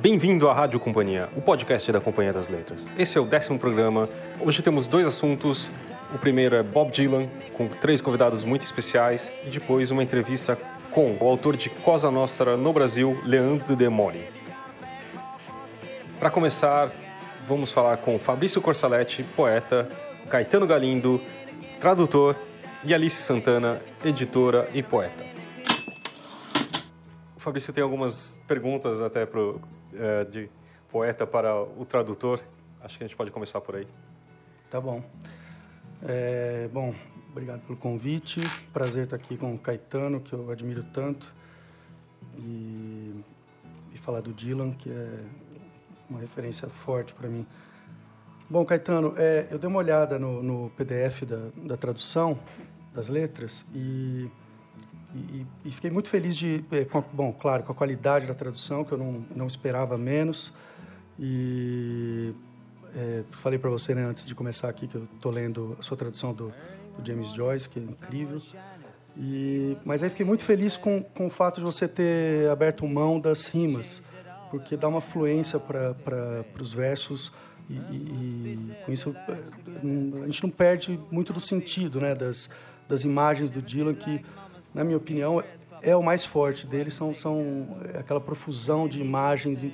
Bem-vindo à Rádio Companhia, o podcast da Companhia das Letras. Esse é o décimo programa. Hoje temos dois assuntos. O primeiro é Bob Dylan, com três convidados muito especiais, e depois uma entrevista com o autor de Cosa Nostra no Brasil, Leandro De Mori. Para começar, vamos falar com Fabrício Corsaletti, poeta, Caetano Galindo, tradutor, e Alice Santana, editora e poeta. Fabrício tem algumas perguntas até pro, de poeta para o tradutor. Acho que a gente pode começar por aí. Tá bom. É, bom, obrigado pelo convite. Prazer estar aqui com o Caetano, que eu admiro tanto. E, e falar do Dylan, que é uma referência forte para mim. Bom, Caetano, é, eu dei uma olhada no, no PDF da, da, tradução das letras e, e, e fiquei muito feliz de, com, bom, claro, com a qualidade da tradução, que eu não, não esperava menos. E é, falei para você né, antes de começar aqui que eu estou lendo a sua tradução do, do, James Joyce, que é incrível. E, mas aí fiquei muito feliz com, com o fato de você ter aberto mão das rimas, porque dá uma fluência para os versos e, e, com isso a gente não perde muito do sentido né, das, das imagens do Dylan, que, na minha opinião, é o mais forte dele, são, são aquela profusão de imagens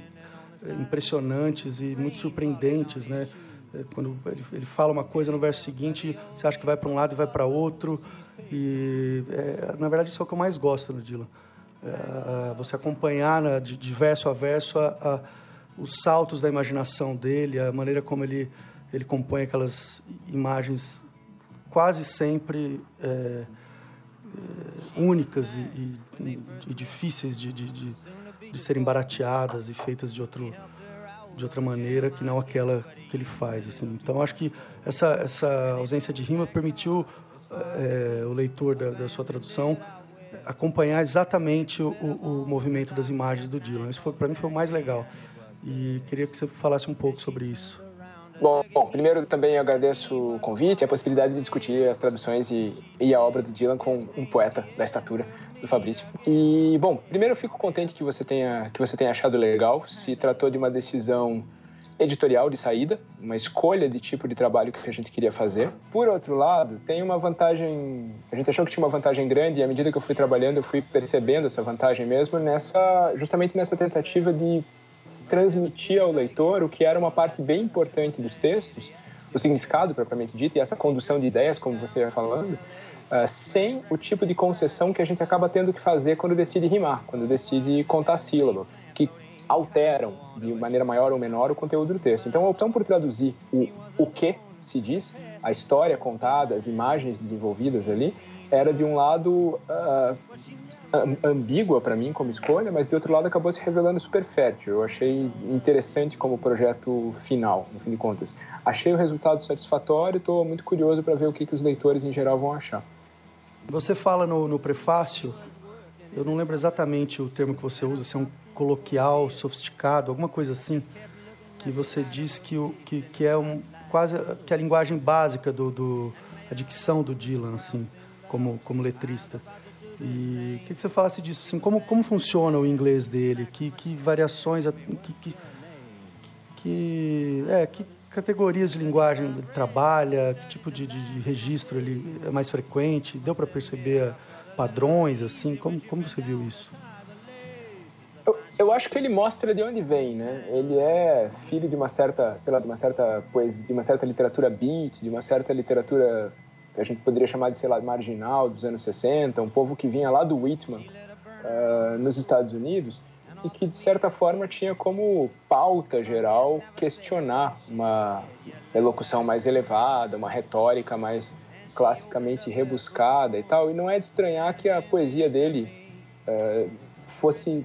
impressionantes e muito surpreendentes, né? É, quando ele, ele fala uma coisa no verso seguinte, você acha que vai para um lado e vai para outro. E, é, na verdade, isso é o que eu mais gosto no Dylan. É, você acompanhar né, de, de verso a verso a, a os saltos da imaginação dele, a maneira como ele, ele compõe aquelas imagens quase sempre é, é, únicas e, e, e difíceis de, de, de, de, serem barateadas e feitas de, outro, de outra maneira que não aquela que ele faz. Assim. Então, acho que essa, essa ausência de rima permitiu é, o leitor da, da sua tradução acompanhar exatamente o, o, movimento das imagens do Dylan. Isso para mim foi o mais legal e queria que você falasse um pouco sobre isso. Bom, bom, primeiro também agradeço o convite e a possibilidade de discutir as traduções e, e, a obra do Dylan com um poeta da estatura do Fabrício. E, bom, primeiro eu fico contente que você tenha, que você tenha achado legal. Se tratou de uma decisão editorial de saída, uma escolha de tipo de trabalho que a gente queria fazer. Por outro lado, tem uma vantagem, a gente achou que tinha uma vantagem grande e à medida que eu fui trabalhando, eu fui percebendo essa vantagem mesmo nessa justamente nessa tentativa de transmitir ao leitor o que era uma parte bem importante dos textos, o significado propriamente dito e essa condução de ideias, como você ia falando, uh, sem o tipo de concessão que a gente acaba tendo que fazer quando decide rimar, quando decide contar sílaba, que alteram de maneira maior ou menor o conteúdo do texto. Então, a opção por traduzir o, o que se diz, a história contada, as imagens desenvolvidas ali, era de um lado uh, ambígua para mim como escolha, mas de outro lado acabou se revelando super fértil. Eu achei interessante como projeto final, no fim de contas. Achei o resultado satisfatório estou muito curioso para ver o que, que os leitores em geral vão achar. Você fala no, no prefácio, eu não lembro exatamente o termo que você usa, se é um coloquial, sofisticado, alguma coisa assim, que você diz que, o, que, que é um, quase que é a linguagem básica do, do a dicção do Dylan, assim, como, como letrista. E queria que você falasse disso, assim, como, como funciona o inglês dele, que, que variações, que, que, que, é, que categorias de linguagem ele trabalha, que tipo de, de, de registro ele é mais frequente, deu para perceber padrões, assim, como, como você viu isso? Eu, eu acho que ele mostra de onde vem, né? Ele é filho de uma certa, sei lá, de uma certa poesia, de uma certa literatura beat, de uma certa literatura que a gente poderia chamar de, sei lá, marginal dos anos 60, um povo que vinha lá do Whitman, uh, nos Estados Unidos, e que, de certa forma, tinha como pauta geral questionar uma elocução mais elevada, uma retórica mais classicamente rebuscada e tal. E não é de estranhar que a poesia dele uh, fosse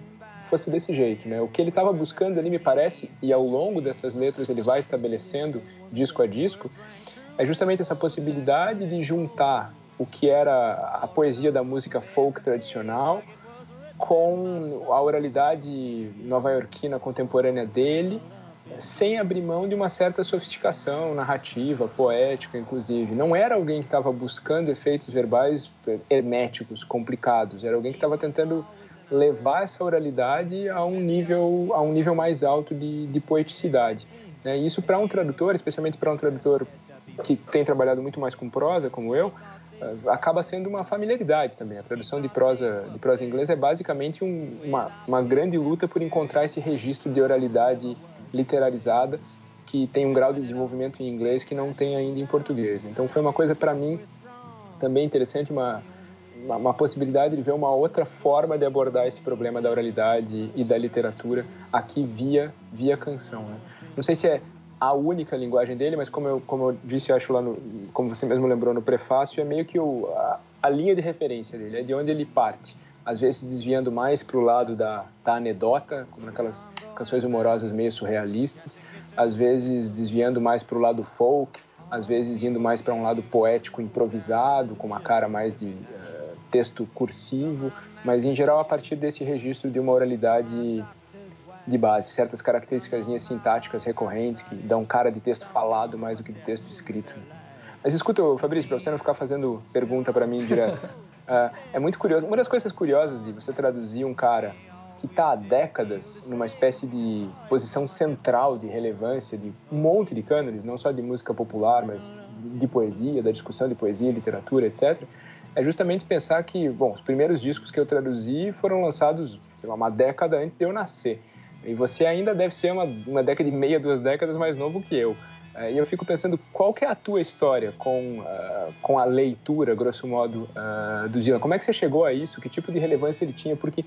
fosse desse jeito, né? O que ele estava buscando ali, me parece, e ao longo dessas letras ele vai estabelecendo disco a disco, é justamente essa possibilidade de juntar o que era a poesia da música folk tradicional com a oralidade nova-iorquina contemporânea dele, sem abrir mão de uma certa sofisticação narrativa, poética, inclusive. Não era alguém que estava buscando efeitos verbais herméticos, complicados, era alguém que estava tentando levar essa oralidade a um nível, a um nível mais alto de, de poeticidade. Né? isso para um tradutor, especialmente para um tradutor que tem trabalhado muito mais com prosa, como eu, eh, acaba sendo uma familiaridade também. A tradução de prosa de prosa em inglês é basicamente um, uma, uma grande luta por encontrar esse registro de oralidade literarizada que tem um grau de desenvolvimento em inglês que não tem ainda em português. Então foi uma coisa para mim também interessante, uma uma, uma, possibilidade de ver uma outra forma de abordar esse problema da oralidade e da literatura aqui via via canção. Né? Não sei se é a única linguagem dele, mas como eu, como eu disse, eu acho lá no, como você mesmo lembrou no prefácio, é meio que o, a, a linha de referência dele, é de onde ele parte. Às vezes desviando mais para o lado da, da anedota, como naquelas canções humorosas meio surrealistas, às vezes desviando mais para o lado folk, às vezes indo mais para um lado poético improvisado, com uma cara mais de texto cursivo, mas em geral a partir desse registro de uma oralidade de base, certas características sintáticas recorrentes que dão cara de texto falado mais do que de texto escrito. Mas escuta, Fabrício, para você não ficar fazendo pergunta para mim direto, uh, é muito curioso. Uma das coisas curiosas de você traduzir um cara que está há décadas numa espécie de posição central de relevância de um monte de cânones, não só de música popular, mas de poesia, da discussão de poesia, literatura, etc é justamente pensar que, bom, os primeiros discos que eu traduzi foram lançados lá, uma década antes de eu nascer. E você ainda deve ser uma, uma década e meia, duas décadas mais novo que eu. É, e eu fico pensando, qual que é a tua história com, uh, com a leitura, grosso modo, uh, do Dylan? Como é que você chegou a isso? Que tipo de relevância ele tinha? Porque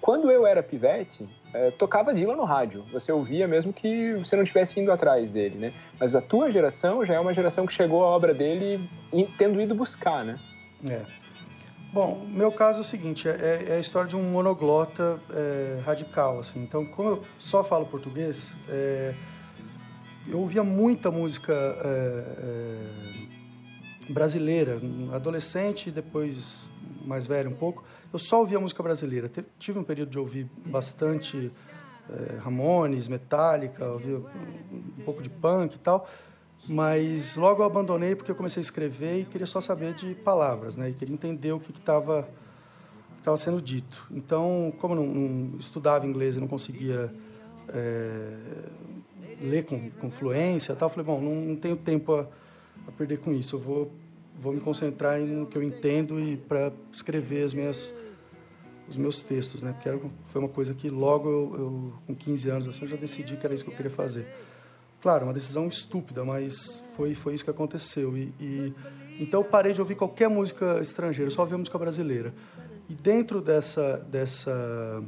quando eu era pivete, uh, tocava Dylan no rádio. Você ouvia mesmo que você não estivesse indo atrás dele, né? Mas a tua geração já é uma geração que chegou à obra dele tendo ido buscar, né? É. Bom, meu caso é o seguinte, é, é a história de um monoglota é, radical, assim. Então, como eu só falo português, é, eu ouvia muita música é, é, brasileira, adolescente, depois mais velho um pouco. Eu só ouvia música brasileira. Tive um período de ouvir bastante é, Ramones, Metallica, ouvia um pouco de punk e tal. Mas logo eu abandonei porque eu comecei a escrever e queria só saber de palavras, né? E queria entender o que estava estava sendo dito. Então, como não, não estudava inglês e não conseguia é, ler com, com fluência, tal, falei, bom, não, não tenho tempo a, a, perder com isso. Eu vou vou me concentrar no que eu entendo e para escrever as minhas os meus textos, né? Porque era, foi uma coisa que logo eu, eu com 15 anos assim, eu já decidi que era isso que eu queria fazer. Claro, uma decisão estúpida, mas foi, foi isso que aconteceu. E, e, então eu parei de ouvir qualquer música estrangeira, só ouvia música brasileira. E dentro dessa, dessa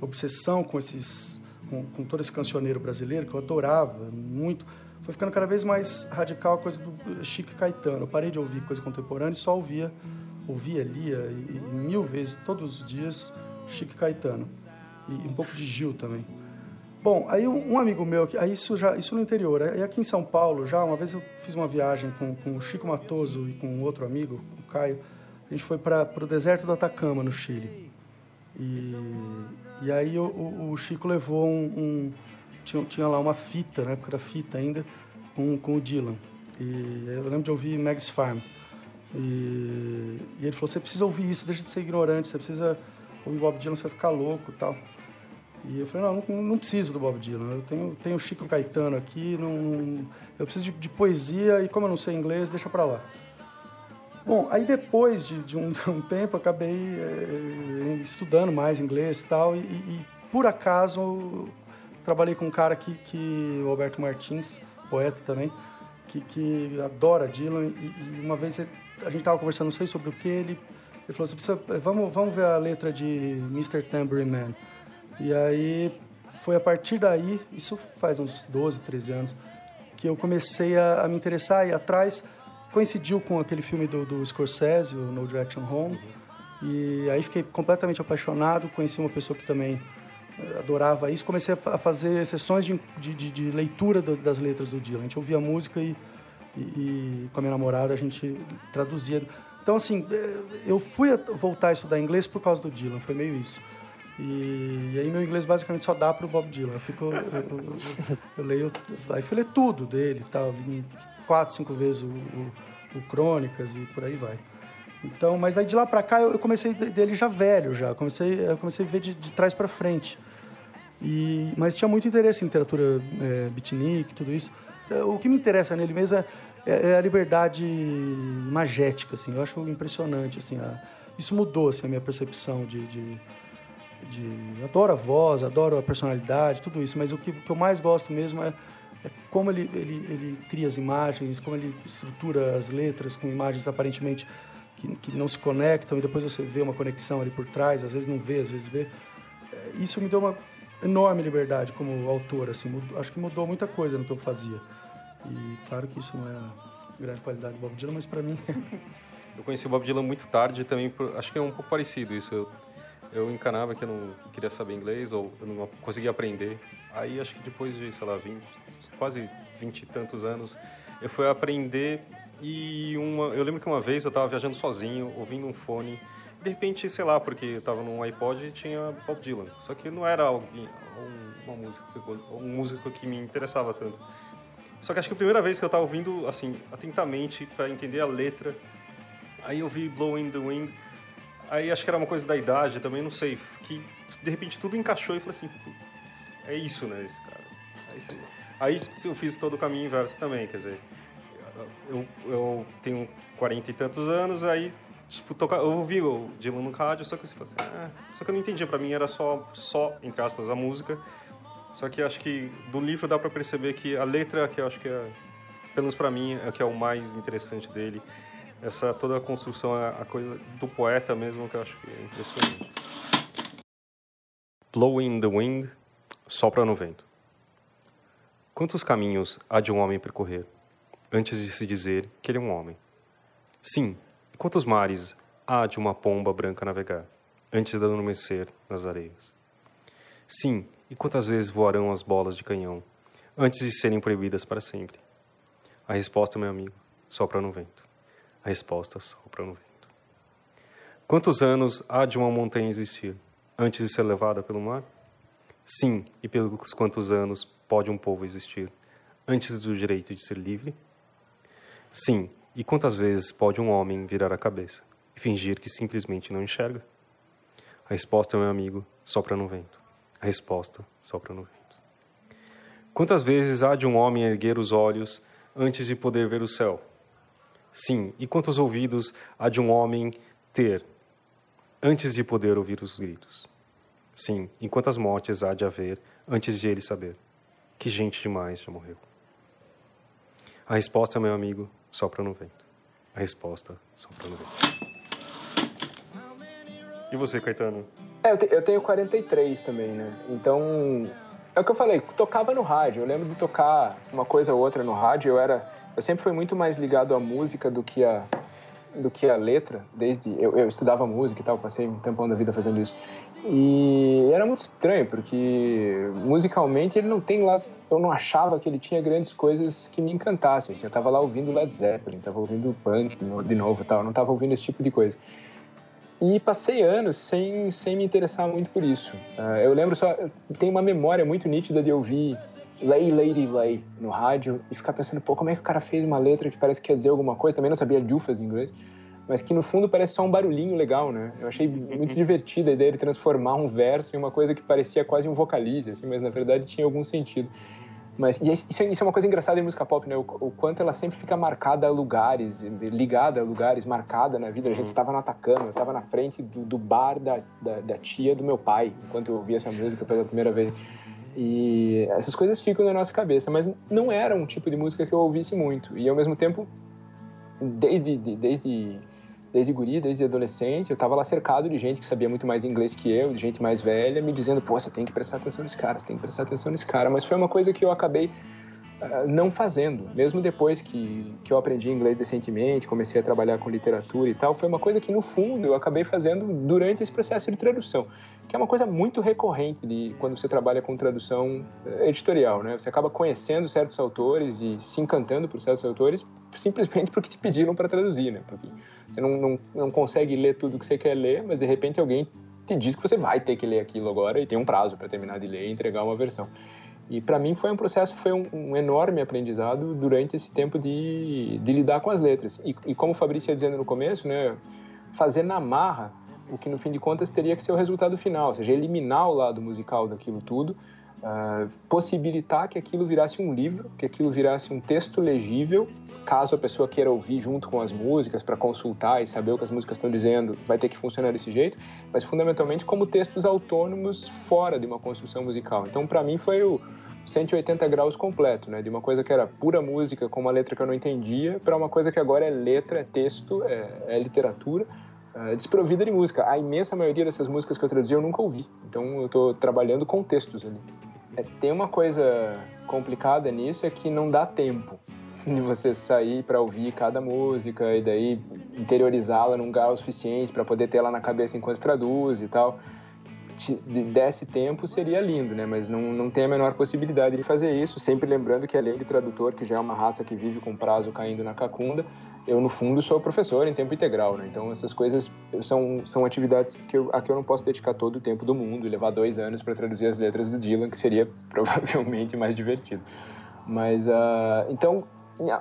obsessão com, esses, com, com todo esse cancioneiro brasileiro, que eu adorava muito, foi ficando cada vez mais radical a coisa do Chico Caetano. Eu parei de ouvir coisa contemporânea e só ouvia, ouvia, lia, e, e mil vezes, todos os dias, Chico Caetano. E um pouco de Gil também. Bom, aí um amigo meu, aí isso já isso no interior, aí aqui em São Paulo já uma vez eu fiz uma viagem com, com o Chico Matoso e com outro amigo, o Caio, a gente foi para o deserto do Atacama no Chile. E, e aí o, o, o Chico levou um, um tinha, tinha, lá uma fita, na época da fita ainda, com, com o Dylan. E eu lembro de ouvir Mags Farm. E, e ele falou você precisa ouvir isso, deixa de ser ignorante, você precisa ouvir Bob Dylan, você vai ficar louco, tal. E eu falei, não, não, preciso do Bob Dylan, eu tenho, tenho Chico Caetano aqui, não, eu preciso de, de, poesia e como eu não sei inglês, deixa para lá. Bom, aí depois de, de, um, um, tempo, acabei é, estudando mais inglês e tal, e, por acaso trabalhei com um cara aqui, que, o Alberto Martins, poeta também, que, que adora Dylan, e, e uma vez a gente estava conversando, não sei sobre o que, ele, ele falou, precisa, vamos, vamos ver a letra de Mr. Tambourine Man. E aí foi a partir daí, isso faz uns 12, 13 anos, que eu comecei a, a me interessar e atrás coincidiu com aquele filme do, do Scorsese, o No Direction Home, e aí fiquei completamente apaixonado, conheci uma pessoa que também eh, adorava isso, comecei a fazer sessões de, de, de leitura das letras do Dylan. A gente ouvia música e, e, e, com a minha namorada a gente traduzia. Então, assim, eh, eu fui voltar a estudar inglês por causa do Dylan, foi meio isso. E, e, aí meu inglês basicamente só dá para o Bob Dylan. Eu, fico, eu, eu, eu, leio, aí fui ler tudo dele, tal, quatro, cinco vezes o, o, o, Crônicas e por aí vai. Então, mas aí de lá para cá eu comecei dele já velho, já comecei, eu comecei a ver de, de trás para frente. E, mas tinha muito interesse em literatura é, beatnik, tudo isso. O que me interessa nele mesmo é, é, é a liberdade magética, assim. Eu acho impressionante, assim. A, isso mudou, assim, a minha percepção de, de, de, Adoro a voz, adoro a personalidade, tudo isso. Mas o que, o que eu mais gosto mesmo é, é como ele, ele, ele cria as imagens, como ele estrutura as letras com imagens aparentemente que, que não se conectam e depois você vê uma conexão ali por trás, às vezes não vê, às vezes vê. É, isso me deu uma enorme liberdade como autor, assim, mudou, acho que mudou muita coisa no que eu fazia. E claro que isso não é grande qualidade do Bob Dylan, mas para mim... eu conheci o Bob Dylan muito tarde também, por, acho que é um pouco parecido isso. Eu, eu encanava que eu não queria saber inglês ou eu não conseguia aprender. Aí acho que depois de, sei lá, 20, quase 20 e tantos anos, eu fui aprender e uma, eu lembro que uma vez eu estava viajando sozinho, ouvindo um fone. De repente, sei lá, porque eu estava num iPod e tinha Bob Dylan. Só que não era alguém, uma música, um músico que me interessava tanto. Só que acho que a primeira vez que eu estava ouvindo, assim, atentamente, para entender a letra, aí eu vi Blowing the Wind. Aí acho que era uma coisa da idade também, não sei. Que de repente tudo encaixou e falei assim: é isso, né, esse cara. Aí, aí eu fiz todo o caminho inverso também, quer dizer eu, eu tenho 40 e tantos anos, aí, tipo, toca, eu ouvi o Dylan no rádio, só que você assim, ah, só que eu não entendia, para mim era só, só, entre aspas, a música. Só que acho que do livro dá para perceber que a letra, que eu acho que é, pelo menos para mim, é que é o mais interessante dele. Essa toda a construção, a, a coisa do poeta mesmo, que eu acho que é impressionante. Blowing the wind, sopra no vento. Quantos caminhos há de um homem percorrer? antes de se dizer que ele é um homem. Sim, e quantos mares há de uma pomba branca navegar, antes de adormecer nas areias? Sim, e quantas vezes voarão as bolas de canhão, antes de serem proibidas para sempre? A resposta, meu amigo, sopra no vento. A resposta sopra no vento. Quantos anos há de uma montanha existir, antes de ser levada pelo mar? Sim, e pelos quantos anos pode um povo existir, antes do direito de ser livre? Sim, e quantas vezes pode um homem virar a cabeça e fingir que simplesmente não enxerga? A resposta, meu amigo, sopra no vento. A resposta sopra no vento. Quantas vezes há de um homem erguer os olhos antes de poder ver o céu? Sim, e quantos ouvidos há de um homem ter antes de poder ouvir os gritos? Sim, e quantas mortes há de haver antes de ele saber? Que gente demais já morreu. A resposta, meu amigo, sopra no vento. A resposta sopra no vento. E você, Caetano? É, eu, te, eu tenho 43 também, né? Então, é o que eu falei, tocava no rádio. Eu lembro de tocar uma coisa ou outra no rádio. Eu era, eu sempre fui muito mais ligado à música do que a do que a letra. Desde eu, eu estudava música e tal, passei um tempão da vida fazendo isso. E era muito estranho porque musicalmente ele não tem lá eu não achava que ele tinha grandes coisas que me encantassem. Assim, eu estava lá ouvindo Led Zeppelin, estava ouvindo punk de novo, tal, não estava ouvindo esse tipo de coisa. E passei anos sem, sem me interessar muito por isso. Uh, eu lembro só, tem uma memória muito nítida de ouvir Lay Lady Lay no rádio e ficar pensando, pô, como é que o cara fez uma letra que parece que quer dizer alguma coisa? Também não sabia Dufas em inglês mas que no fundo parece só um barulhinho legal, né? Eu achei muito divertida a ideia de transformar um verso em uma coisa que parecia quase um vocalize, assim, mas na verdade tinha algum sentido. Mas isso, é, isso é uma coisa engraçada em música pop, né? O, o, quanto ela sempre fica marcada a lugares, ligada a lugares, marcada na vida. A gente estava uhum. no Atacama, eu estava na frente do, do bar da, da, da, tia do meu pai, enquanto eu ouvia essa música pela primeira vez. E essas coisas ficam na nossa cabeça, mas não era um tipo de música que eu ouvisse muito. E ao mesmo tempo, desde, desde desde guri, desde adolescente, eu estava lá cercado de gente que sabia muito mais inglês que eu, de gente mais velha, me dizendo, pô, você tem que prestar atenção nesse cara, você tem que prestar atenção nesse cara. Mas foi uma coisa que eu acabei uh, não fazendo. Mesmo depois que, que eu aprendi inglês decentemente, comecei a trabalhar com literatura e tal, foi uma coisa que, no fundo, eu acabei fazendo durante esse processo de tradução, que é uma coisa muito recorrente de quando você trabalha com tradução eh, editorial, né? Você acaba conhecendo certos autores e se encantando por certos autores simplesmente porque te pediram para traduzir, né? Porque você não, não, não consegue ler tudo que você quer ler, mas de repente alguém te diz que você vai ter que ler aquilo agora e tem um prazo para terminar de ler e entregar uma versão. E para mim foi um processo, foi um, um, enorme aprendizado durante esse tempo de, de lidar com as letras. E, e como o Fabrício ia dizendo no começo, né? fazer na marra o que no fim de contas teria que ser o resultado final, ou seja, eliminar o lado musical daquilo tudo, uh, possibilitar que aquilo virasse um livro, que aquilo virasse um texto legível, caso a pessoa queira ouvir junto com as músicas para consultar e saber o que as músicas estão dizendo, vai ter que funcionar desse jeito, mas fundamentalmente como textos autônomos fora de uma construção musical. Então, para mim foi o 180 graus completo, né? De uma coisa que era pura música com uma letra que eu não entendia, para uma coisa que agora é letra, é texto, é, é literatura, é desprovida de música. A imensa maioria dessas músicas que eu traduzi eu nunca ouvi. Então eu estou trabalhando com textos ali. É, tem uma coisa complicada nisso é que não dá tempo de você sair para ouvir cada música e daí interiorizá-la num grau suficiente para poder ter ela na cabeça enquanto traduz e tal desse tempo seria lindo, né? Mas não, não tem a menor possibilidade de fazer isso. Sempre lembrando que além de tradutor, que já é uma raça que vive com prazo caindo na cacunda, eu no fundo sou professor em tempo integral, né? Então essas coisas são, são atividades que eu, a que eu não posso dedicar todo o tempo do mundo e levar dois anos para traduzir as letras do Dylan, que seria provavelmente mais divertido. Mas uh, então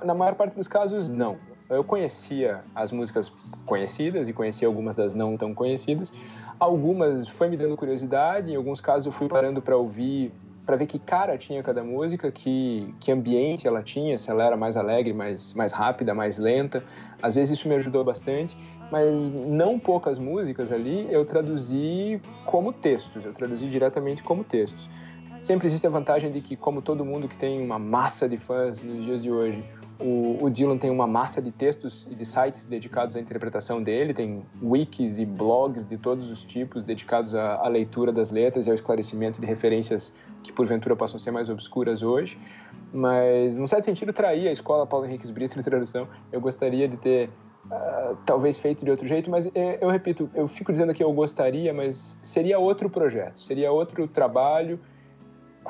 na maior parte dos casos não. Eu conhecia as músicas conhecidas e conhecia algumas das não tão conhecidas, Algumas foi me dando curiosidade, em alguns casos eu fui parando para ouvir, para ver que cara tinha cada música, que, que ambiente ela tinha, se ela era mais alegre, mais, mais rápida, mais lenta. Às vezes isso me ajudou bastante, mas não poucas músicas ali eu traduzi como textos, eu traduzi diretamente como textos. Sempre existe a vantagem de que, como todo mundo que tem uma massa de fãs nos dias de hoje, o, o, Dylan tem uma massa de textos e de sites dedicados à interpretação dele, tem wikis e blogs de todos os tipos dedicados à, à, leitura das letras e ao esclarecimento de referências que porventura possam ser mais obscuras hoje. Mas, num certo sentido, trair a escola Paulo Henrique Brito de tradução. Eu gostaria de ter Uh, talvez feito de outro jeito, mas eu, eu, repito, eu fico dizendo que eu gostaria, mas seria outro projeto, seria outro trabalho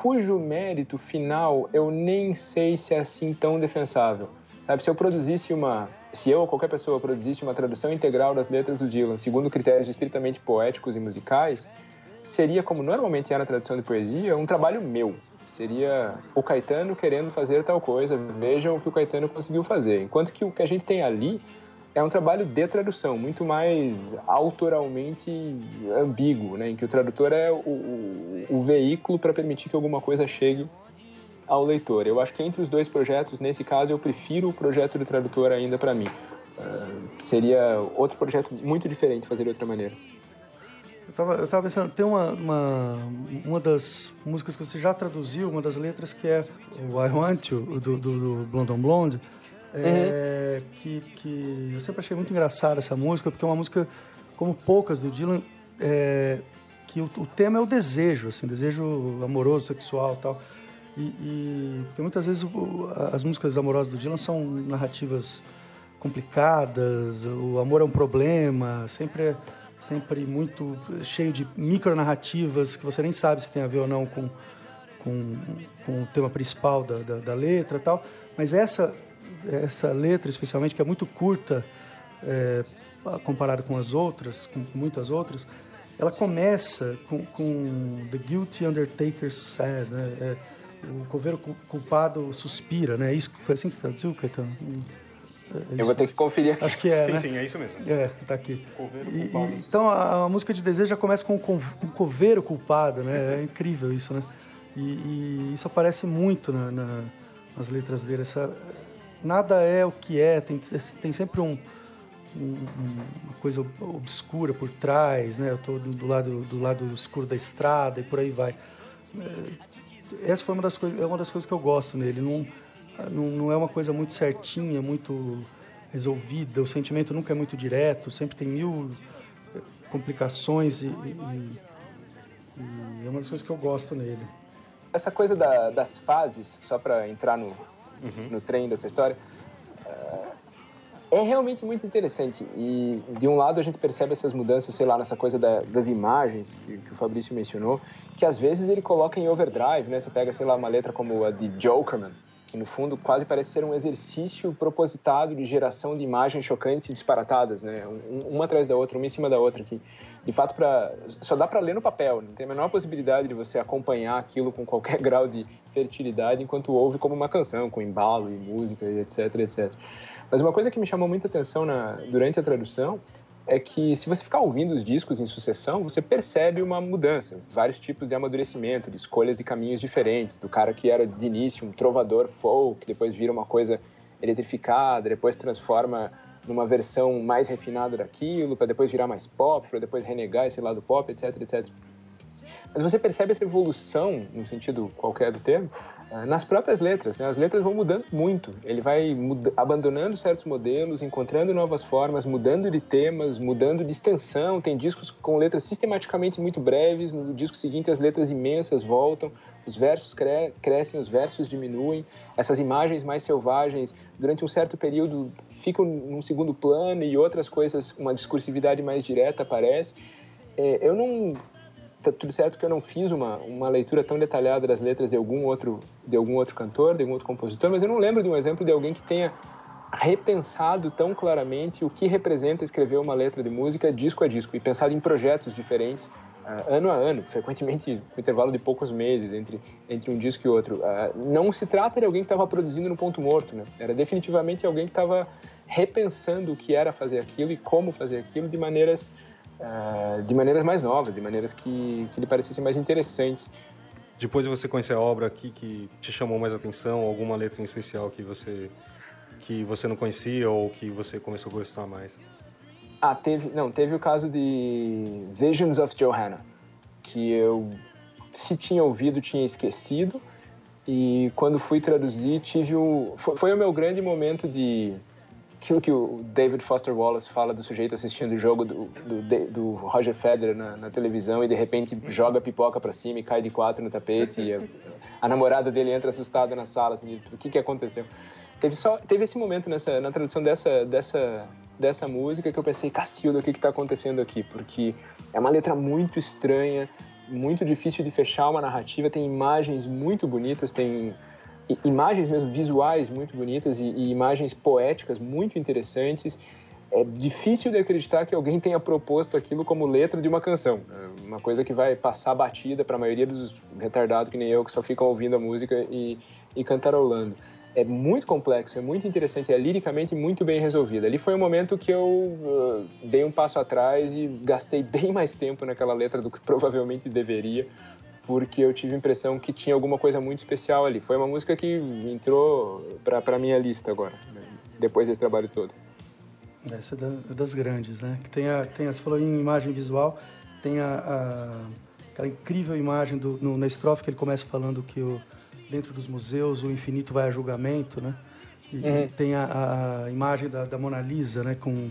cujo mérito final eu nem sei se é assim tão defensável. Sabe, se eu produzisse uma, se eu ou qualquer pessoa produzisse uma tradução integral das letras do Dylan, segundo critérios estritamente poéticos e musicais, seria como normalmente é na tradução de poesia, um trabalho meu. Seria o Caetano querendo fazer tal coisa, vejam o que o Caetano conseguiu fazer. Enquanto que o que a gente tem ali é um trabalho de tradução, muito mais autoralmente ambíguo, né? em que o tradutor é o, o, o veículo para permitir que alguma coisa chegue ao leitor. Eu acho que entre os dois projetos, nesse caso, eu prefiro o projeto do tradutor ainda para mim. Uh, seria outro projeto muito diferente fazer de outra maneira. Eu estava eu tava pensando, tem uma, uma, uma das músicas que você já traduziu, uma das letras que é o I Want You, do, do, do Blonde on Blonde, é, uhum. que, que eu sempre achei muito engraçada essa música, porque é uma música, como poucas do Dylan, é, que o, o, tema é o desejo, assim, desejo amoroso, sexual tal. E, e porque muitas vezes o, as músicas amorosas do Dylan são narrativas complicadas, o amor é um problema, sempre sempre muito cheio de micronarrativas que você nem sabe se tem a ver ou não com, com, com o tema principal da, da, da letra tal. Mas essa essa letra, especialmente, que é muito curta é, comparada com as outras, com muitas outras, ela começa com, com The Guilty Undertaker Says, né? É, o coveiro culpado suspira, né? Isso, foi assim que você traduziu, Caetano? É Eu vou ter que conferir aqui. Acho que é, Sim, né? sim, é isso mesmo. É, tá aqui. Coveiro e, culpado. E, então, a, a, música de desejo já começa com o coveiro culpado, né? É incrível isso, né? E, e isso aparece muito na, na, nas letras dele, essa, nada é o que é, tem, tem sempre um, um, uma coisa obscura por trás, né? Eu estou do, do, lado, do lado escuro da estrada e por aí vai. É, essa foi uma das, é uma das coisas que eu gosto nele. Não, não, não é uma coisa muito certinha, muito resolvida. O sentimento nunca é muito direto, sempre tem mil eh, complicações e, e, e é uma das coisas que eu gosto nele. Essa coisa da, das fases, só para entrar no, no trem dessa história, eh, é realmente muito interessante. E, de um lado, a gente percebe essas mudanças, sei lá, nessa coisa da, das imagens que, que, o Fabrício mencionou, que às vezes ele coloca em overdrive, né? Você pega, sei lá, uma letra como a de Jokerman, que no fundo quase parece ser um exercício propositado de geração de imagens chocantes e disparatadas, né? Uma atrás da outra, uma em cima da outra, que de fato para só dá para ler no papel, não tem a menor possibilidade de você acompanhar aquilo com qualquer grau de fertilidade enquanto ouve como uma canção, com embalo e música, etc, etc. Mas uma coisa que me chamou muita atenção na, durante a tradução é que se você ficar ouvindo os discos em sucessão, você percebe uma mudança, vários tipos de amadurecimento, de escolhas de caminhos diferentes, do cara que era de início um trovador folk, depois vira uma coisa eletrificada, depois transforma numa versão mais refinada daquilo, para depois virar mais pop, para depois renegar esse lado pop, etc, etc. Mas você percebe essa evolução, no sentido qualquer do termo, nas próprias letras. Né? As letras vão mudando muito. Ele vai abandonando certos modelos, encontrando novas formas, mudando de temas, mudando de extensão. Tem discos com letras sistematicamente muito breves. No disco seguinte, as letras imensas voltam. Os versos cre crescem, os versos diminuem. Essas imagens mais selvagens, durante um certo período, ficam num segundo plano e outras coisas, uma discursividade mais direta aparece. É, eu não tá tudo certo que eu não fiz uma, uma leitura tão detalhada das letras de algum outro de algum outro cantor, de algum outro compositor, mas eu não lembro de um exemplo de alguém que tenha repensado tão claramente o que representa escrever uma letra de música disco a disco e pensado em projetos diferentes uh, ano a ano, frequentemente com intervalo de poucos meses entre entre um disco e outro. Uh, não se trata de alguém que estava produzindo no ponto morto, né? Era definitivamente alguém que estava repensando o que era fazer aquilo e como fazer aquilo de maneiras uh, de maneiras mais novas, de maneiras que, que lhe parecessem mais interessantes. Depois de você conhecer a obra aqui que te chamou mais atenção, alguma letra em especial que você que você não conhecia ou que você começou a gostar mais? Ah, teve, não, teve o caso de Visions of Johanna, que eu se tinha ouvido, tinha esquecido, e quando fui traduzir, tive o foi, foi o meu grande momento de aquilo que o David Foster Wallace fala do sujeito assistindo o jogo do, do, do Roger Federer na, na, televisão e de repente joga pipoca para cima e cai de quatro no tapete e a, a namorada dele entra assustada na sala, assim, o que que aconteceu? Teve só teve esse momento nessa na tradução dessa dessa dessa música que eu pensei, Cacilda, o que que está acontecendo aqui? Porque é uma letra muito estranha, muito difícil de fechar uma narrativa, tem imagens muito bonitas, tem imagens mesmo visuais muito bonitas e, e, imagens poéticas muito interessantes. É difícil de acreditar que alguém tenha proposto aquilo como letra de uma canção. É uma coisa que vai passar batida para a maioria dos retardados que nem eu, que só ficam ouvindo a música e, e cantarolando. É muito complexo, é muito interessante, é liricamente muito bem resolvido. Ali foi um momento que eu uh, dei um passo atrás e gastei bem mais tempo naquela letra do que provavelmente deveria, porque eu tive a impressão que tinha alguma coisa muito especial ali. Foi uma música que entrou para minha lista agora, depois desse trabalho todo. Essa é, da, é das grandes, né? Que tem a, tem a, você falou em imagem visual, tem a, a aquela incrível imagem do, no, na estrofe que ele começa falando que o, dentro dos museus o infinito vai a julgamento, né? E uhum. tem a, a imagem da, da, Mona Lisa, né? Com,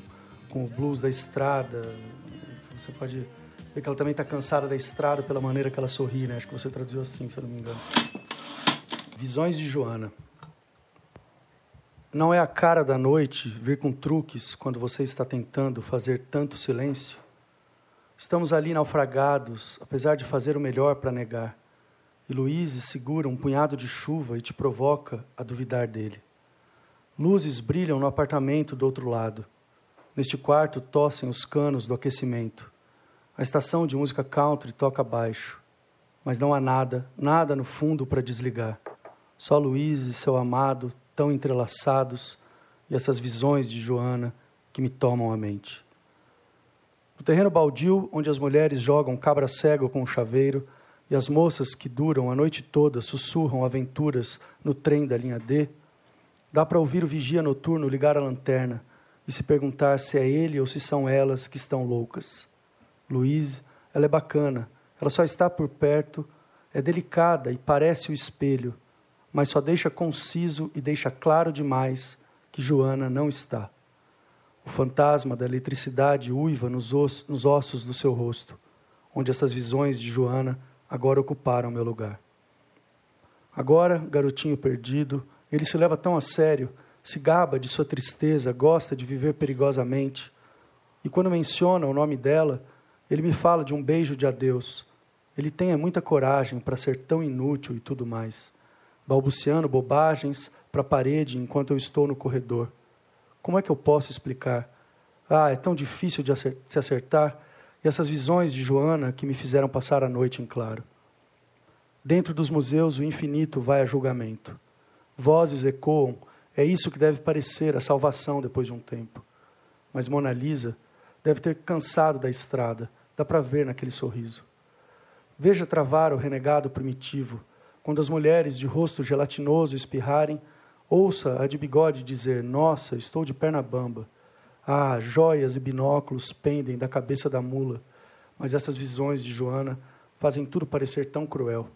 com o blues da estrada. Você pode que ela também está cansada da estrada pela maneira que ela sorri, né? Acho que você traduziu assim, se eu não me engano. Visões de Joana. Não é a cara da noite vir com truques quando você está tentando fazer tanto silêncio? Estamos ali naufragados, apesar de fazer o melhor para negar. E Luíse segura um punhado de chuva e te provoca a duvidar dele. Luzes brilham no apartamento do outro lado. Neste quarto tossem os canos do aquecimento. A estação de música country toca baixo, mas não há nada, nada no fundo para desligar. Só Luiz e seu amado tão entrelaçados e essas visões de Joana que me tomam a mente. No terreno baldio, onde as mulheres jogam cabra cego com o chaveiro e as moças que duram a noite toda sussurram aventuras no trem da linha D, dá para ouvir o vigia noturno ligar a lanterna e se perguntar se é ele ou se são elas que estão loucas. Luiz, ela é bacana, ela só está por perto, é delicada e parece o espelho, mas só deixa conciso e deixa claro demais que Joana não está. O fantasma da eletricidade uiva nos, os, nos ossos do seu rosto, onde essas visões de Joana agora ocuparam meu lugar. Agora, garotinho perdido, ele se leva tão a sério, se gaba de sua tristeza, gosta de viver perigosamente. E quando menciona o nome dela, ele me fala de um beijo de adeus. Ele tem muita coragem para ser tão inútil e tudo mais, balbuciando bobagens para a parede enquanto eu estou no corredor. Como é que eu posso explicar? Ah, é tão difícil de se acertar. E essas visões de Joana que me fizeram passar a noite em claro. Dentro dos museus, o infinito vai a julgamento. Vozes ecoam, é isso que deve parecer a salvação depois de um tempo. Mas Mona Lisa Deve ter cansado da estrada, dá para ver naquele sorriso. Veja travar o renegado primitivo. Quando as mulheres de rosto gelatinoso espirrarem, ouça a de bigode dizer: Nossa, estou de perna bamba. Ah, joias e binóculos pendem da cabeça da mula, mas essas visões de Joana fazem tudo parecer tão cruel.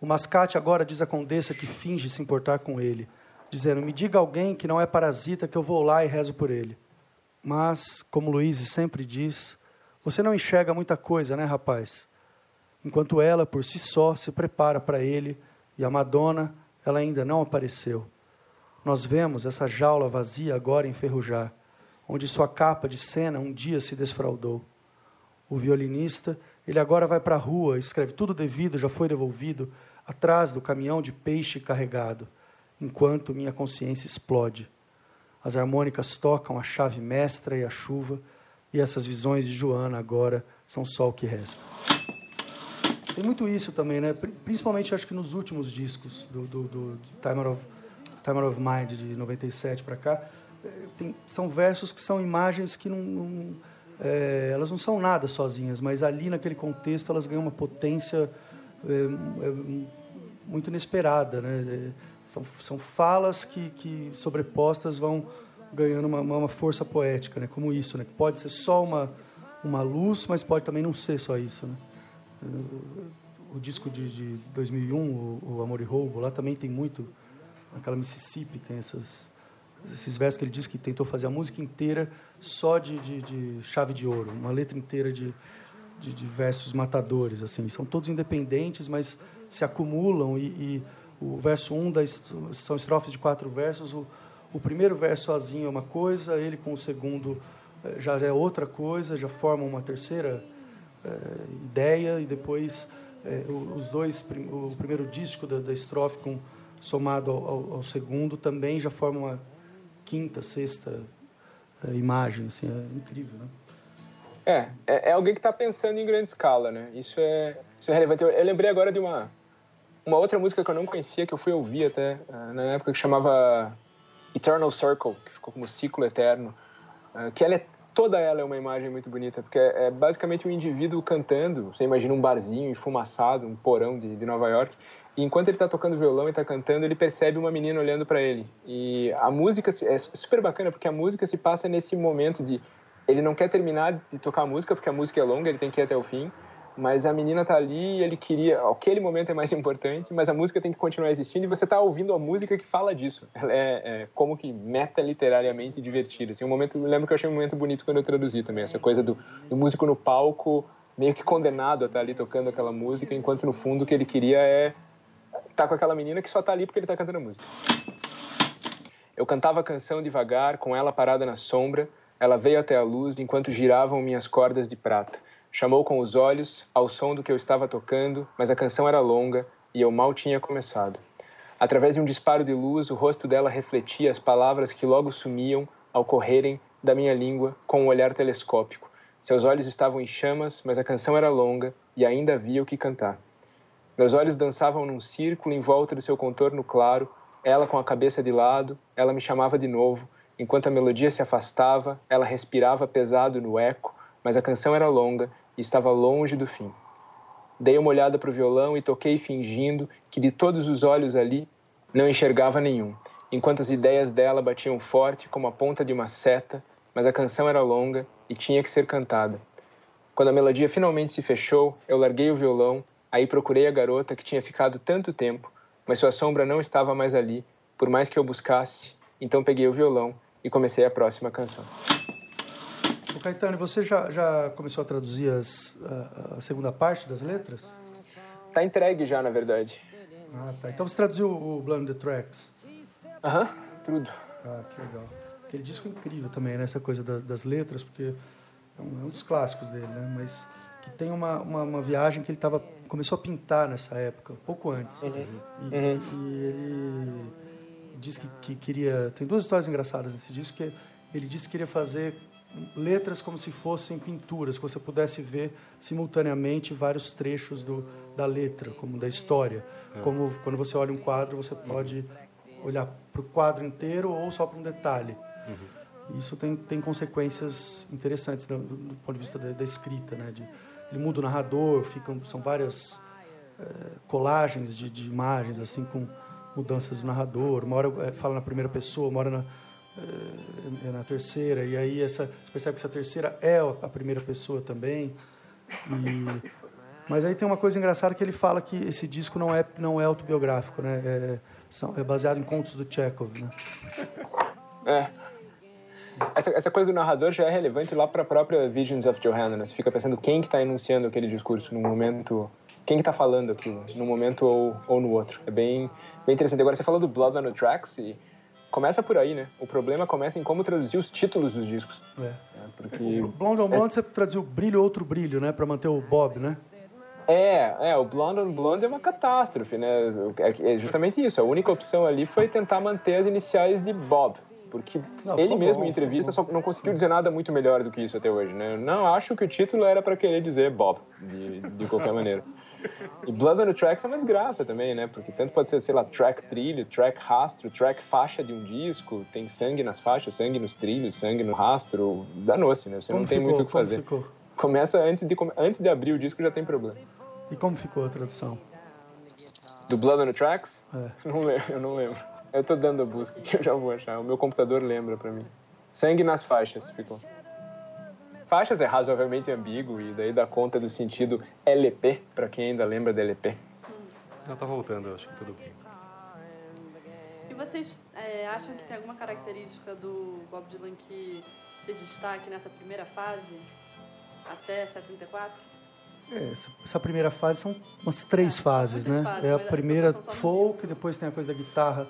O mascate agora diz à condessa que finge se importar com ele, dizendo: Me diga alguém que não é parasita que eu vou lá e rezo por ele. Mas, como Luiz sempre diz, você não enxerga muita coisa, né, rapaz? Enquanto ela, por si só, se prepara para ele e a Madonna, ela ainda não apareceu. Nós vemos essa jaula vazia agora enferrujar, onde sua capa de cena um dia se desfraldou. O violinista, ele agora vai para a rua, escreve tudo devido, já foi devolvido, atrás do caminhão de peixe carregado, enquanto minha consciência explode. As harmônicas tocam a chave mestra e a chuva, e essas visões de Joana agora são só o que resta. Tem muito isso também, né? Principalmente acho que nos últimos discos do, do, do Timer, of, Timer of Mind de 97 para cá, é, tem, são versos que são imagens que não, não é, elas não são nada sozinhas, mas ali naquele contexto elas ganham uma potência é, é, muito inesperada, né? São, são falas que, que sobrepostas vão ganhando uma, uma força poética, né? Como isso, né? Pode ser só uma uma luz, mas pode também não ser só isso, né? O disco de, de 2001, o, o, Amor e Roubo, lá também tem muito. Aquela Mississippi tem essas, esses versos que ele diz que tentou fazer a música inteira só de, de, de chave de ouro, uma letra inteira de, de, versos matadores. assim São todos independentes, mas se acumulam. E, e o verso 1 um da, são estrofes de quatro versos. O, o primeiro verso sozinho é uma coisa, ele com o segundo eh, já é outra coisa, já forma uma terceira é, ideia e depois é, os dois o primeiro disco da, da estrofe com somado ao, ao, ao, segundo também já forma uma quinta sexta é, imagem assim é incrível né? É é, é alguém que está pensando em grande escala né? Isso é isso é relevante. Eu, eu, lembrei agora de uma uma outra música que eu não conhecia que eu fui ouvir até na época que chamava Eternal Circle que ficou como ciclo eterno que ela é toda ela é uma imagem muito bonita, porque é, é basicamente um indivíduo cantando. Você imagina um barzinho enfumaçado, um porão de, de Nova York. E enquanto ele está tocando violão e está cantando, ele percebe uma menina olhando para ele. E a música é super bacana, porque a música se passa nesse momento de ele não quer terminar de tocar a música, porque a música é longa, ele tem que ir até o fim mas a menina tá ali e ele queria. Aquele momento é mais importante, mas a música tem que continuar existindo e você tá ouvindo a música que fala disso. Ela é, é como que meta literariamente divertida. Assim, um momento, eu lembro que eu achei um momento bonito quando eu traduzi também, essa coisa do, do músico no palco meio que condenado a estar tá ali tocando aquela música, enquanto no fundo o que ele queria é estar tá com aquela menina que só tá ali porque ele tá cantando a música. Eu cantava a canção devagar, com ela parada na sombra. Ela veio até a luz enquanto giravam minhas cordas de prata. Chamou com os olhos ao som do que eu estava tocando, mas a canção era longa e eu mal tinha começado. Através de um disparo de luz, o rosto dela refletia as palavras que logo sumiam ao correrem da minha língua com um olhar telescópico. Seus olhos estavam em chamas, mas a canção era longa e ainda havia o que cantar. Meus olhos dançavam num círculo em volta do seu contorno claro, ela com a cabeça de lado, ela me chamava de novo. Enquanto a melodia se afastava, ela respirava pesado no eco, mas a canção era longa estava longe do fim. Dei uma olhada para o violão e toquei fingindo que de todos os olhos ali não enxergava nenhum, enquanto as ideias dela batiam forte como a ponta de uma seta, mas a canção era longa e tinha que ser cantada. Quando a melodia finalmente se fechou, eu larguei o violão, aí procurei a garota que tinha ficado tanto tempo, mas sua sombra não estava mais ali, por mais que eu buscasse. Então peguei o violão e comecei a próxima canção. O Caetano, você já, já começou a traduzir as, a, a, segunda parte das letras? Tá entregue já, na verdade. Ah, tá. Então você traduziu o Blind the Tracks? Aham, tudo. Ah, que legal. Aquele disco é incrível também, né? Essa coisa da, das letras, porque é um, é um, dos clássicos dele, né? Mas que tem uma, uma, uma viagem que ele tava, começou a pintar nessa época, pouco antes. Uhum. E, uhum. e, ele diz que, que queria... Tem duas histórias engraçadas nesse disco, que ele disse que queria fazer letras como se fossem pinturas, que você pudesse ver simultaneamente vários trechos do, da letra, como da história. É. Como quando você olha um quadro, você pode olhar para o quadro inteiro ou só para um detalhe. Uhum. Isso tem, tem consequências interessantes do, do ponto de vista da, da escrita, né? De, ele muda o narrador, ficam, são várias é, colagens de, de, imagens, assim, com mudanças do narrador. Uma hora é, fala na primeira pessoa, uma hora na, é, na terceira, e aí essa, você percebe que essa terceira é a primeira pessoa também. E, mas aí tem uma coisa engraçada que ele fala que esse disco não é, não é autobiográfico, né? É, são, é baseado em contos do Chekhov, né? É. Essa, essa coisa do narrador já é relevante lá para a própria Visions of Johanna, né? Você fica pensando quem que está enunciando aquele discurso no momento, quem que está falando aquilo, num momento ou, ou no outro. É bem, bem interessante. Agora você falou do Blood on the Tracks e começa por aí, né? O problema começa em como traduzir os títulos dos discos. É. é porque... Blonde on Blonde é... você traduziu brilho outro brilho, né? Para manter o Bob, né? É, é, o Blonde on Blonde é uma catástrofe, né? É, é justamente isso. A única opção ali foi tentar manter as iniciais de Bob, porque não, ele mesmo bom, em entrevista só não conseguiu dizer nada muito melhor do que isso até hoje, né? Não acho que o título era para querer dizer Bob, de, de qualquer maneira. E Blood on the Tracks é uma desgraça também, né? Porque tanto pode ser, sei lá, track trilho, track rastro, track faixa de um disco, tem sangue nas faixas, sangue nos trilhos, sangue no rastro, danou-se, né? Você como não tem ficou? muito o que fazer. Ficou? Começa antes de, antes de abrir o disco já tem problema. E como ficou a tradução? Do Blood on the Tracks? É. Não lembro, eu não lembro. Eu tô dando a busca que eu já vou achar. O meu computador lembra pra mim. Sangue nas faixas ficou. Faixas é razoavelmente ambíguo e daí dá conta do sentido LP, pra quem ainda lembra de LP. Não, tá voltando, acho que tudo bem. E vocês é, acham que tem alguma característica do Bob Dylan que se destaque nessa primeira fase, até 74? É, essa, essa, primeira fase são umas três é, fases, né? Fases, é a primeira folk, depois tem a coisa da guitarra,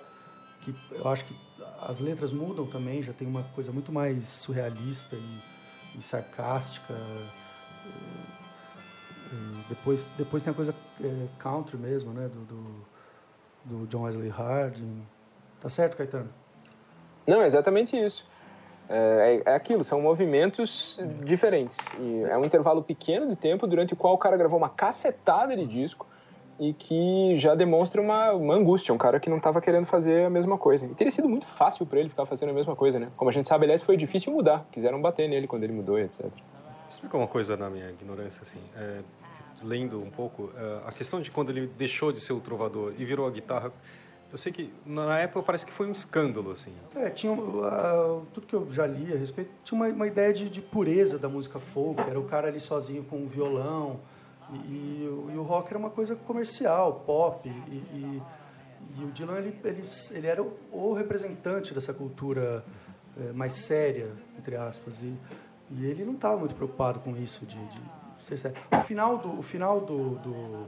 que eu acho que as letras mudam também, já tem uma coisa muito mais surrealista e, e sarcástica. E depois, depois tem a coisa é, country mesmo, né? Do, do, do John Wesley Harding. Tá certo, Caetano? Não, é exatamente isso. É, é, aquilo, são movimentos diferentes. E é um intervalo pequeno de tempo durante o qual o cara gravou uma cacetada de disco e que já demonstra uma, uma angústia, um cara que não estava querendo fazer a mesma coisa. E teria sido muito fácil para ele ficar fazendo a mesma coisa, né? Como a gente sabe, aliás, foi difícil mudar. Quiseram bater nele quando ele mudou, etc. Explica uma coisa na minha ignorância, assim. É, lendo um pouco, é, a questão de quando ele deixou de ser o trovador e virou a guitarra eu sei que na época parece que foi um escândalo, assim. É, tinha uh, tudo que eu já li a respeito, tinha uma, uma ideia de, de, pureza da música folk, era o cara ali sozinho com o violão, e, e, e o rock era uma coisa comercial, pop, e, e, e o Dylan ele, ele, ele era o, o representante dessa cultura é, mais séria, entre aspas, e, e ele não estava muito preocupado com isso de, de o final do o final do, do,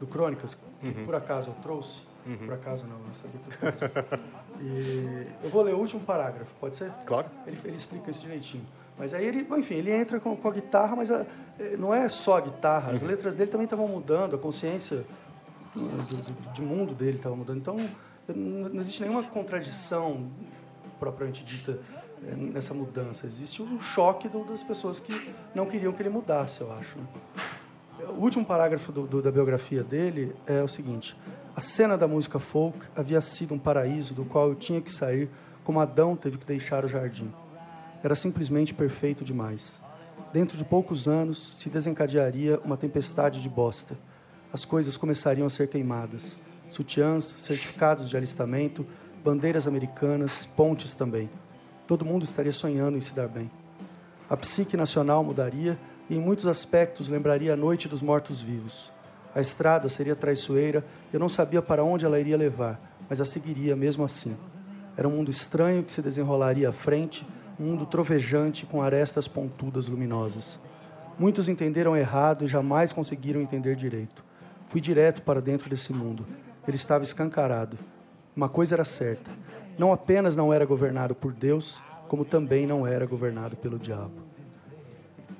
do Crônicas, que uhum. por acaso eu trouxe, Uhum. Por acaso não, não sabia tudo E eu vou ler o último parágrafo, pode ser? Claro. Ele, ele explica isso direitinho. Mas aí ele, enfim, ele entra com, com a guitarra, mas a, eh, não é só a guitarra, as uhum. letras dele também estavam mudando, a consciência do, do, de mundo dele estava mudando. Então, não existe nenhuma contradição propriamente dita eh, nessa mudança. Existe um choque do, das pessoas que não queriam que ele mudasse, eu acho. Né? O último parágrafo do, da biografia dele é o seguinte: a cena da música folk havia sido um paraíso do qual eu tinha que sair, como Adão teve que deixar o jardim. Era simplesmente perfeito demais. Dentro de poucos anos se desencadearia uma tempestade de bosta. As coisas começariam a ser queimadas. Sutiãs, certificados de alistamento, bandeiras americanas, pontes também. Todo mundo estaria sonhando em se dar bem. A psique nacional mudaria e, em muitos aspectos, lembraria a noite dos mortos-vivos. A estrada seria traiçoeira, eu não sabia para onde ela iria levar, mas a seguiria mesmo assim. Era um mundo estranho que se desenrolaria à frente, mundo trovejante com arestas pontudas luminosas. Muitos entenderam errado e jamais conseguiram entender direito. Fui direto para dentro desse mundo. Ele estava escancarado. Uma coisa era certa: não apenas não era governado por Deus, como também não era governado pelo diabo.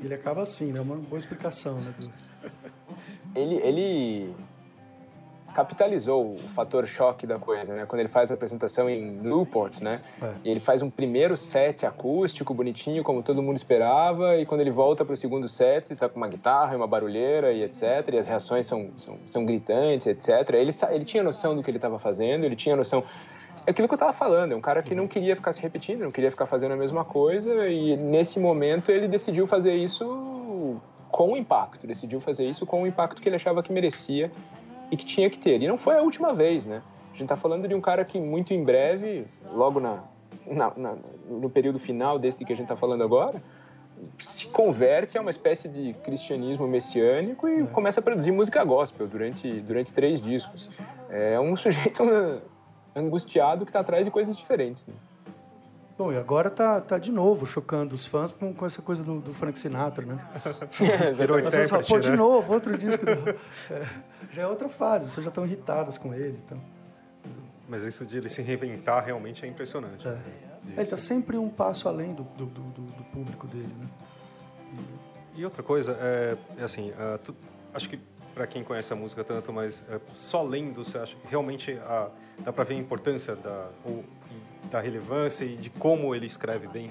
Ele acaba assim, né? Uma boa explicação, né? ele, ele capitalizou o fator choque da coisa, né? Quando ele faz a apresentação em Newport, né? É. E ele faz um primeiro set acústico, bonitinho, como todo mundo esperava, e quando ele volta para o segundo set, ele tá com uma guitarra e uma barulheira e etc, e as reações são, são, são gritantes, etc. Ele, ele tinha noção do que ele estava fazendo, ele tinha noção... É aquilo que eu estava falando, é um cara que não queria ficar se repetindo, não queria ficar fazendo a mesma coisa, e nesse momento ele decidiu fazer isso com impacto, decidiu fazer isso com o impacto que ele achava que merecia e que tinha que ter. E não foi a última vez, né? A gente está falando de um cara que muito em breve, logo na, na, na no período final desse que a gente está falando agora, se converte a uma espécie de cristianismo messiânico e começa a produzir música gospel durante, durante três discos. É um sujeito angustiado que está atrás de coisas diferentes. Né? Bom, e agora tá, tá de novo chocando os fãs com, com essa coisa do, do Frank Sinatra, né? Virou intérprete, Pô, de novo, outro disco. É, já é outra fase, as pessoas já estão irritadas com ele. Então. Mas isso de ele se reinventar realmente é impressionante. É. Né? Ele está sempre um passo além do, do, do, do público dele, né? E, e outra coisa, é, é assim, uh, tu, acho que para quem conhece a música tanto, mas uh, só lendo, você acha que realmente uh, dá para ver a importância da, ou, da relevância e de como ele escreve bem?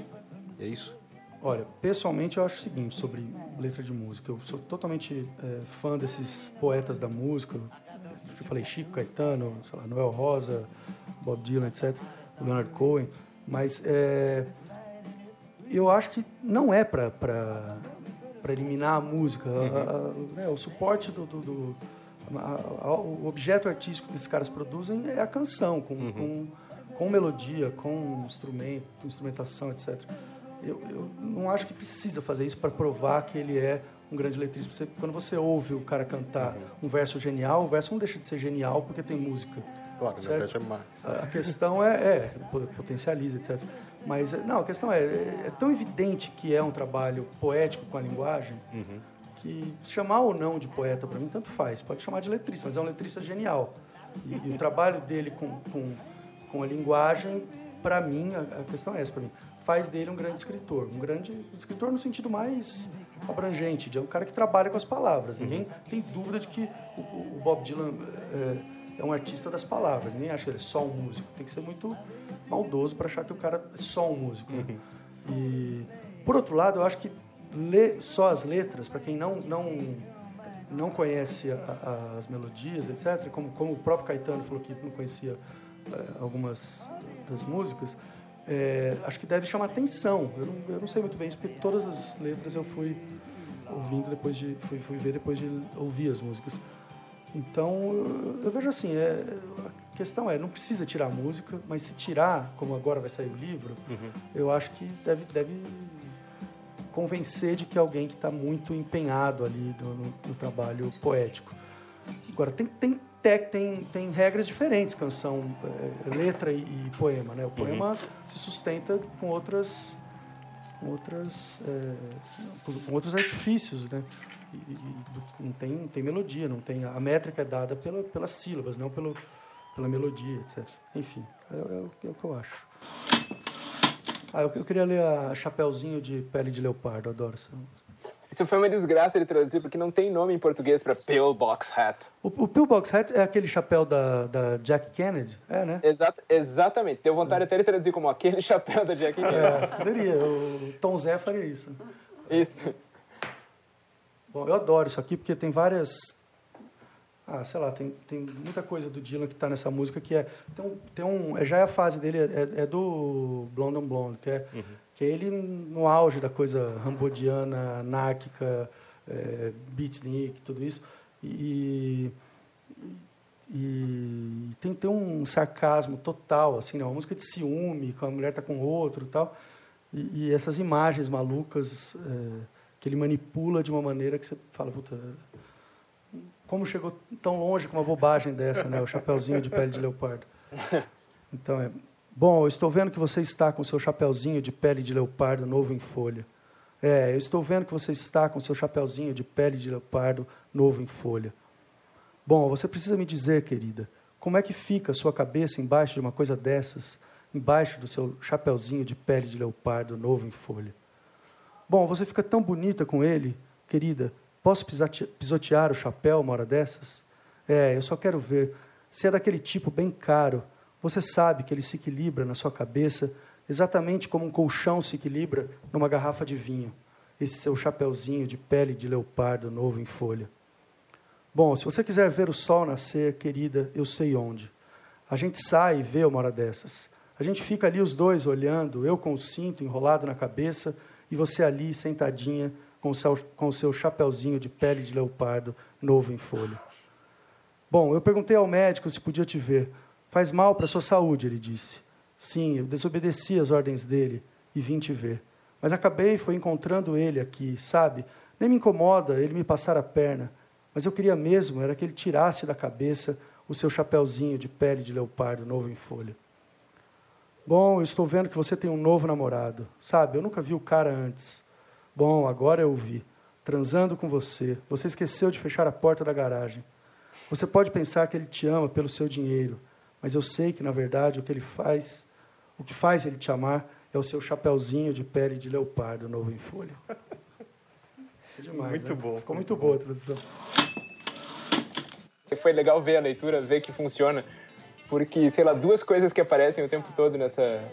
É isso? Olha, pessoalmente eu acho o seguinte sobre letra de música. Eu sou totalmente é, fã desses poetas da música. Eu falei Chico, Caetano, sei lá, Noel Rosa, Bob Dylan, etc. Leonard Cohen. Mas é, eu acho que não é para eliminar a música. A, a, né, o suporte do, do, do a, o objeto artístico que esses caras produzem é a canção, com, uhum. com com melodia, com instrumento, instrumentação, etc. Eu, eu não acho que precisa fazer isso para provar que ele é um grande letrista. Você, quando você ouve o cara cantar um verso genial, o verso não deixa de ser genial porque tem música. Claro, certo? é mais. A questão é, é, potencializa, etc. Mas, não, a questão é, é, tão evidente que é um trabalho poético com a linguagem, uhum. que chamar ou não de poeta, para mim, tanto faz. Pode chamar de letrista, mas é um letrista genial. E, e o trabalho dele com, com com a linguagem, para mim, a, questão é essa para mim, faz dele um grande escritor. Um grande escritor no sentido mais abrangente, de um cara que trabalha com as palavras. Ninguém uhum. tem dúvida de que o, o Bob Dylan é, é, um artista das palavras. Ninguém acha que ele é só um músico. Tem que ser muito maldoso para achar que o cara é só um músico. Né? Uhum. E, por outro lado, eu acho que ler só as letras, para quem não, não, não conhece a, a, as melodias, etc., como, como o próprio Caetano falou que não conhecia algumas das músicas, é, acho que deve chamar atenção. Eu não, eu não sei muito bem isso, porque todas as letras eu fui ouvindo depois de fui, fui ver depois de ouvir as músicas. Então eu, eu vejo assim, é, a questão é não precisa tirar a música, mas se tirar, como agora vai sair o livro, uhum. eu acho que deve deve convencer de que é alguém que está muito empenhado ali no, no trabalho poético. Agora tem, tem tem, tem regras diferentes, canção, é, letra e, e, poema. Né? O uhum. poema uhum. se sustenta com outras, com outras, é, com outros artifícios, né? E, e, não tem, não tem melodia, não tem a métrica é dada pela, pelas sílabas, não pelo, pela melodia, etc. Enfim, é, é, é o que eu acho. Ah, eu, eu, queria ler a Chapeuzinho de Pele de Leopardo, adoro essa isso foi uma desgraça ele traduzir, porque não tem nome em português para pillbox hat. O, o pillbox hat é aquele chapéu da, da Jack Kennedy? É, né? Exat, exatamente. Deu vontade é. até de traduzir como aquele chapéu da Jack Kennedy. É, poderia. O Tom Zé faria isso. Isso. Bom, eu adoro isso aqui, porque tem várias... Ah, sei lá, tem, tem muita coisa do Dylan que está nessa música que é... Tem um, tem um, é, já é a fase dele, é, é do Blonde on Blonde, que é... Uhum que é ele no auge da coisa rambodiana, anárquica, é, beatnik, tudo isso. E, e tem, tem um sarcasmo total, assim, né? uma música de ciúme, que a mulher está com outro tal. E, e essas imagens malucas é, que ele manipula de uma maneira que você fala, puta, como chegou tão longe com uma bobagem dessa, né? O chapeuzinho de pele de leopardo. Então, é, Bom, estou vendo que você está com seu chapeuzinho de pele de leopardo novo em folha. É, eu estou vendo que você está com seu chapeuzinho de pele de leopardo novo em folha. Bom, você precisa me dizer, querida, como é que fica a sua cabeça embaixo de uma coisa dessas, embaixo do seu chapeuzinho de pele de leopardo novo em folha? Bom, você fica tão bonita com ele, querida, posso pisotear o chapéu uma hora dessas? É, eu só quero ver. Se é daquele tipo bem caro, você sabe que ele se equilibra na sua cabeça exatamente como um colchão se equilibra numa garrafa de vinho. Esse seu chapeuzinho de pele de leopardo novo em folha. Bom, se você quiser ver o sol nascer, querida, eu sei onde. A gente sai e vê uma hora dessas. A gente fica ali os dois olhando, eu com o cinto enrolado na cabeça e você ali sentadinha com o seu, com o seu chapeuzinho de pele de leopardo novo em folha. Bom, eu perguntei ao médico se podia te ver. Faz mal para a sua saúde, ele disse. Sim, eu desobedeci as ordens dele e vim te ver. Mas acabei foi encontrando ele aqui, sabe? Nem me incomoda ele me passar a perna, mas eu queria mesmo era que ele tirasse da cabeça o seu chapeuzinho de pele de leopardo novo em folha. Bom, eu estou vendo que você tem um novo namorado. Sabe, eu nunca vi o cara antes. Bom, agora eu vi. Transando com você. Você esqueceu de fechar a porta da garagem. Você pode pensar que ele te ama pelo seu dinheiro, mas eu sei que, na verdade, o que ele faz, o que faz ele te amar é o seu chapeuzinho de pele de leopardo novo em folha. É demais, muito né? bom. Ficou muito boa a tradução. Foi legal ver a leitura, ver que funciona, porque, sei lá, duas coisas que aparecem o tempo todo nessa,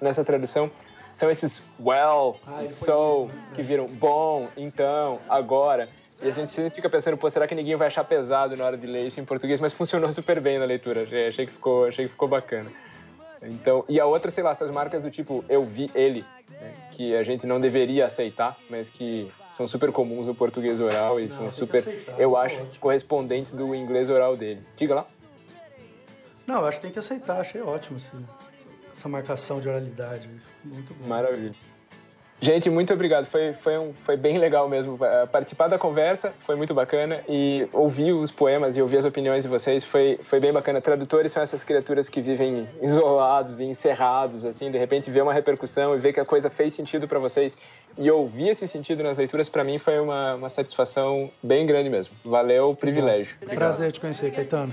nessa tradução são esses well, Ah, so, né? que viram bom, então, agora. E a gente sempre fica pensando, pô, será que ninguém vai achar pesado na hora de ler isso em português? Mas funcionou super bem na leitura, achei, que, ficou, achei que ficou bacana. Então, e a outra, sei lá, essas marcas do tipo eu vi ele, né, que a gente não deveria aceitar, mas que são super comuns no português oral e Não, são super, aceitar, eu tá acho, ótimo. correspondentes do inglês oral dele. Diga lá. Não, eu acho que tem que aceitar. Achei ótimo assim, essa marcação de oralidade. Muito bom. Maravilha. Gente, muito obrigado. Foi, foi, um, foi bem legal mesmo. eh, Participar da conversa foi muito bacana e ouvir os poemas e ouvir as opiniões de vocês foi, foi bem bacana. Tradutores são essas criaturas que vivem isolados e encerrados, assim, de repente ver uma repercussão e ver que a coisa fez sentido para vocês e ouvir esse sentido nas leituras, para mim foi uma, uma satisfação bem grande mesmo. Valeu, privilégio. Prazer te conhecer, Caetano.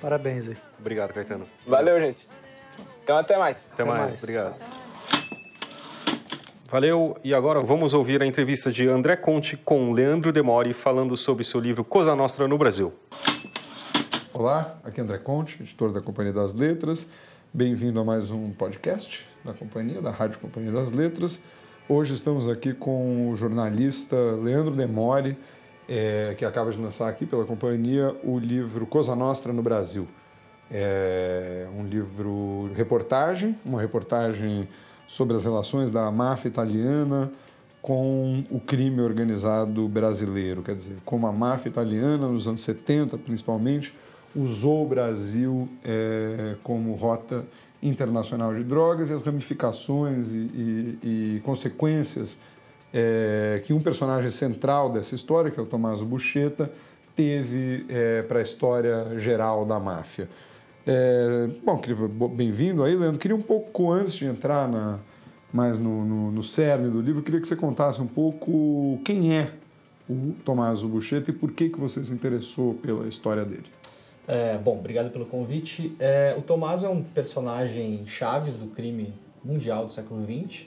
Parabéns aí. Obrigado, Caetano. Valeu, gente. Então, até mais. Até, Até mais. mais. Obrigado. Valeu, e agora vamos ouvir a entrevista de André Conte com Leandro Demori falando sobre seu livro Cosa Nostra no Brasil. Olá, aqui é André Conte, editor da Companhia das Letras. Bem-vindo a mais um podcast da companhia, da Rádio Companhia das Letras. Hoje estamos aqui com o jornalista Leandro Demori, eh, que acaba de lançar aqui pela companhia o livro Cosa Nostra no Brasil. É um livro reportagem, uma reportagem sobre as relações da máfia italiana com o crime organizado brasileiro, quer dizer, como a máfia italiana nos anos 70, principalmente, usou o Brasil eh, como rota internacional de drogas e as ramificações e, e- e consequências eh, que um personagem central dessa história, que é o Tommaso Buscetta, teve para a história geral da máfia. É, bom, bem-vindo aí, Leandro. Queria um pouco, antes de entrar na, mais no, no, no cerne do livro, queria que você contasse um pouco quem é o Tommaso Buscetta e por que, que você se interessou pela história dele. É, bom, obrigado pelo convite. É, o Tommaso é um personagem chave do crime mundial do século XX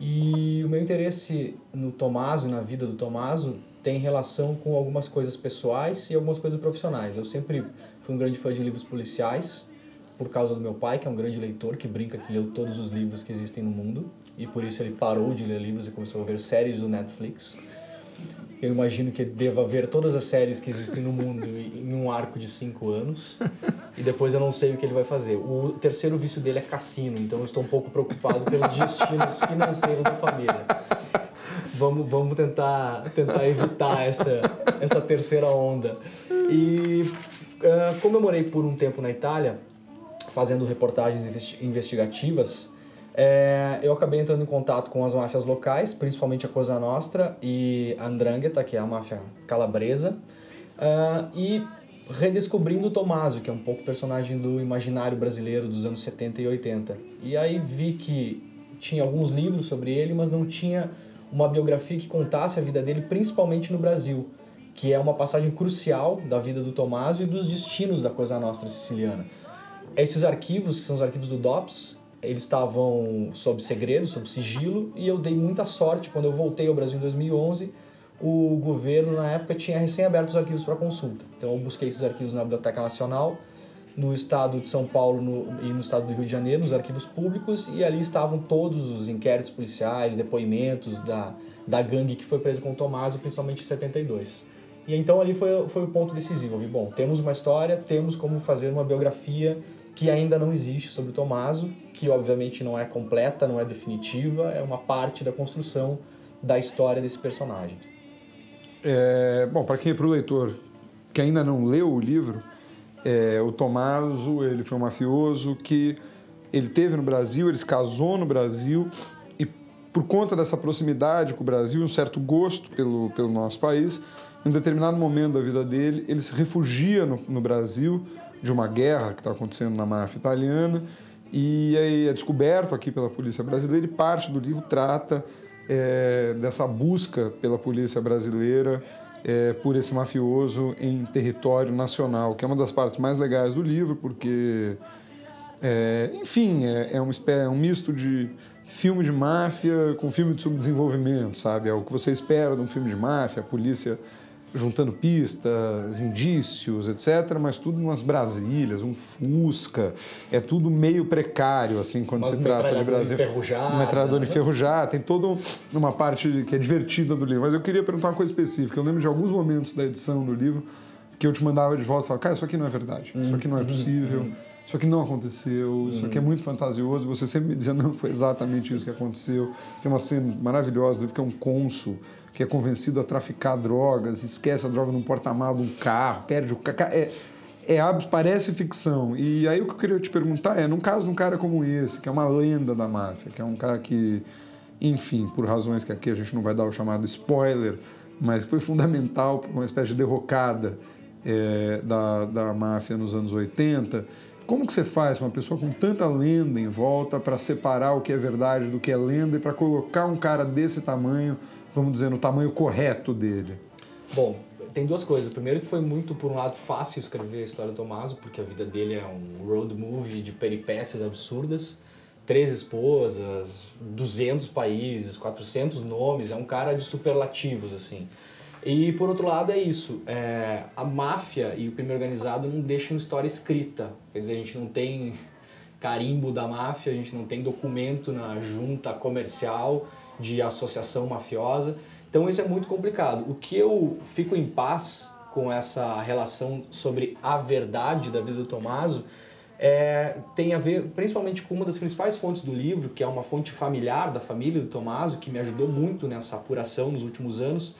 e o meu interesse no Tommaso e na vida do Tommaso tem relação com algumas coisas pessoais e algumas coisas profissionais. Eu sempre fui um grande fã de livros policiais por causa do meu pai, que é um grande leitor, que brinca que leu todos os livros que existem no mundo e por isso ele parou de ler livros e começou a ver séries do Netflix. Eu imagino que ele deva ver todas as séries que existem no mundo em um arco de cinco anos. E depois eu não sei o que ele vai fazer. O terceiro vício dele é cassino, então eu estou um pouco preocupado pelos destinos financeiros da família. Vamos, vamos tentar, tentar evitar essa, essa terceira onda. E ah, como eu morei por um tempo na Itália, fazendo reportagens investi- investigativas, é, eu acabei entrando em contato com as máfias locais, principalmente a Cosa Nostra e a Andrangheta, que é a máfia calabresa, ah, e redescobrindo o Tommaso, que é um pouco personagem do imaginário brasileiro dos anos 70 e 80. E aí vi que tinha alguns livros sobre ele, mas não tinha uma biografia que contasse a vida dele, principalmente no Brasil, que é uma passagem crucial da vida do Tommaso e dos destinos da Cosa Nostra siciliana. Esses arquivos, que são os arquivos do DOPS, eles estavam sob segredo, sob sigilo, e eu dei muita sorte quando eu voltei ao Brasil em 2011. o governo, na época, tinha recém aberto os arquivos para consulta. Então, eu busquei esses arquivos na Biblioteca Nacional, no estado de São Paulo no, e no estado do Rio de Janeiro, nos arquivos públicos, e ali estavam todos os inquéritos policiais, depoimentos da, da gangue que foi presa com o Tomásio, principalmente em 72. E então ali foi, foi o ponto decisivo. Vi, bom, temos uma história, temos como fazer uma biografia que ainda não existe sobre o Tomaso, que obviamente não é completa, não é definitiva, é uma parte da construção da história desse personagem. É, bom, para quem é para o leitor que ainda não leu o livro, é, o Tomaso ele foi um mafioso que ele teve no Brasil, ele se casou no Brasil e por conta dessa proximidade com o Brasil, um certo gosto pelo, pelo nosso país, em determinado momento da vida dele, ele se refugia no, no Brasil de uma guerra que está acontecendo na máfia italiana e aí é descoberto aqui pela polícia brasileira e parte do livro trata é, dessa busca pela polícia brasileira é, por esse mafioso em território nacional, que é uma das partes mais legais do livro, porque, é, enfim, é, é, um, é um misto de filme de máfia com filme de subdesenvolvimento, sabe? É o que você espera de um filme de máfia, a polícia juntando pistas, indícios, etc., mas tudo umas Brasílias, um Fusca, é tudo meio precário, assim, quando se trata de Brasil. Enferrujado, uma metralhadora né? enferrujada, tem toda uma parte que é divertida do livro. Mas eu queria perguntar uma coisa específica. Eu lembro de alguns momentos da edição do livro que eu te mandava de volta e falava, cara, isso aqui não é verdade, isso aqui não é possível. Isso aqui não aconteceu, isso aqui é muito fantasioso. Você sempre me dizia, não, foi exatamente isso que aconteceu. Tem uma cena maravilhosa do livro que é um cônsul que é convencido a traficar drogas, esquece a droga num porta-malas de um carro, perde o. É, é, parece ficção. E aí o que eu queria te perguntar é, num caso de um cara como esse, que é uma lenda da máfia, que é um cara que, enfim, por razões que aqui a gente não vai dar o chamado spoiler, mas foi fundamental para uma espécie de derrocada é, da, da máfia nos anos 80, como que você faz uma pessoa com tanta lenda em volta para separar o que é verdade do que é lenda e para colocar um cara desse tamanho vamos dizer, no tamanho correto dele? Bom, tem duas coisas. Primeiro que foi muito, por um lado, fácil escrever a história do Tomaso, porque a vida dele é um road movie de peripécias absurdas. Três esposas, 200 países, 400 nomes, é um cara de superlativos, assim. E, por outro lado, é isso. É, a máfia e o crime organizado não deixam história escrita. Quer dizer, a gente não tem carimbo da máfia, a gente não tem documento na junta comercial, de associação mafiosa. Então isso é muito complicado. O que eu fico em paz com essa relação sobre a verdade da vida do Tomaso é, tem a ver principalmente com uma das principais fontes do livro, que é uma fonte familiar da família do Tomaso, que me ajudou muito nessa apuração nos últimos anos.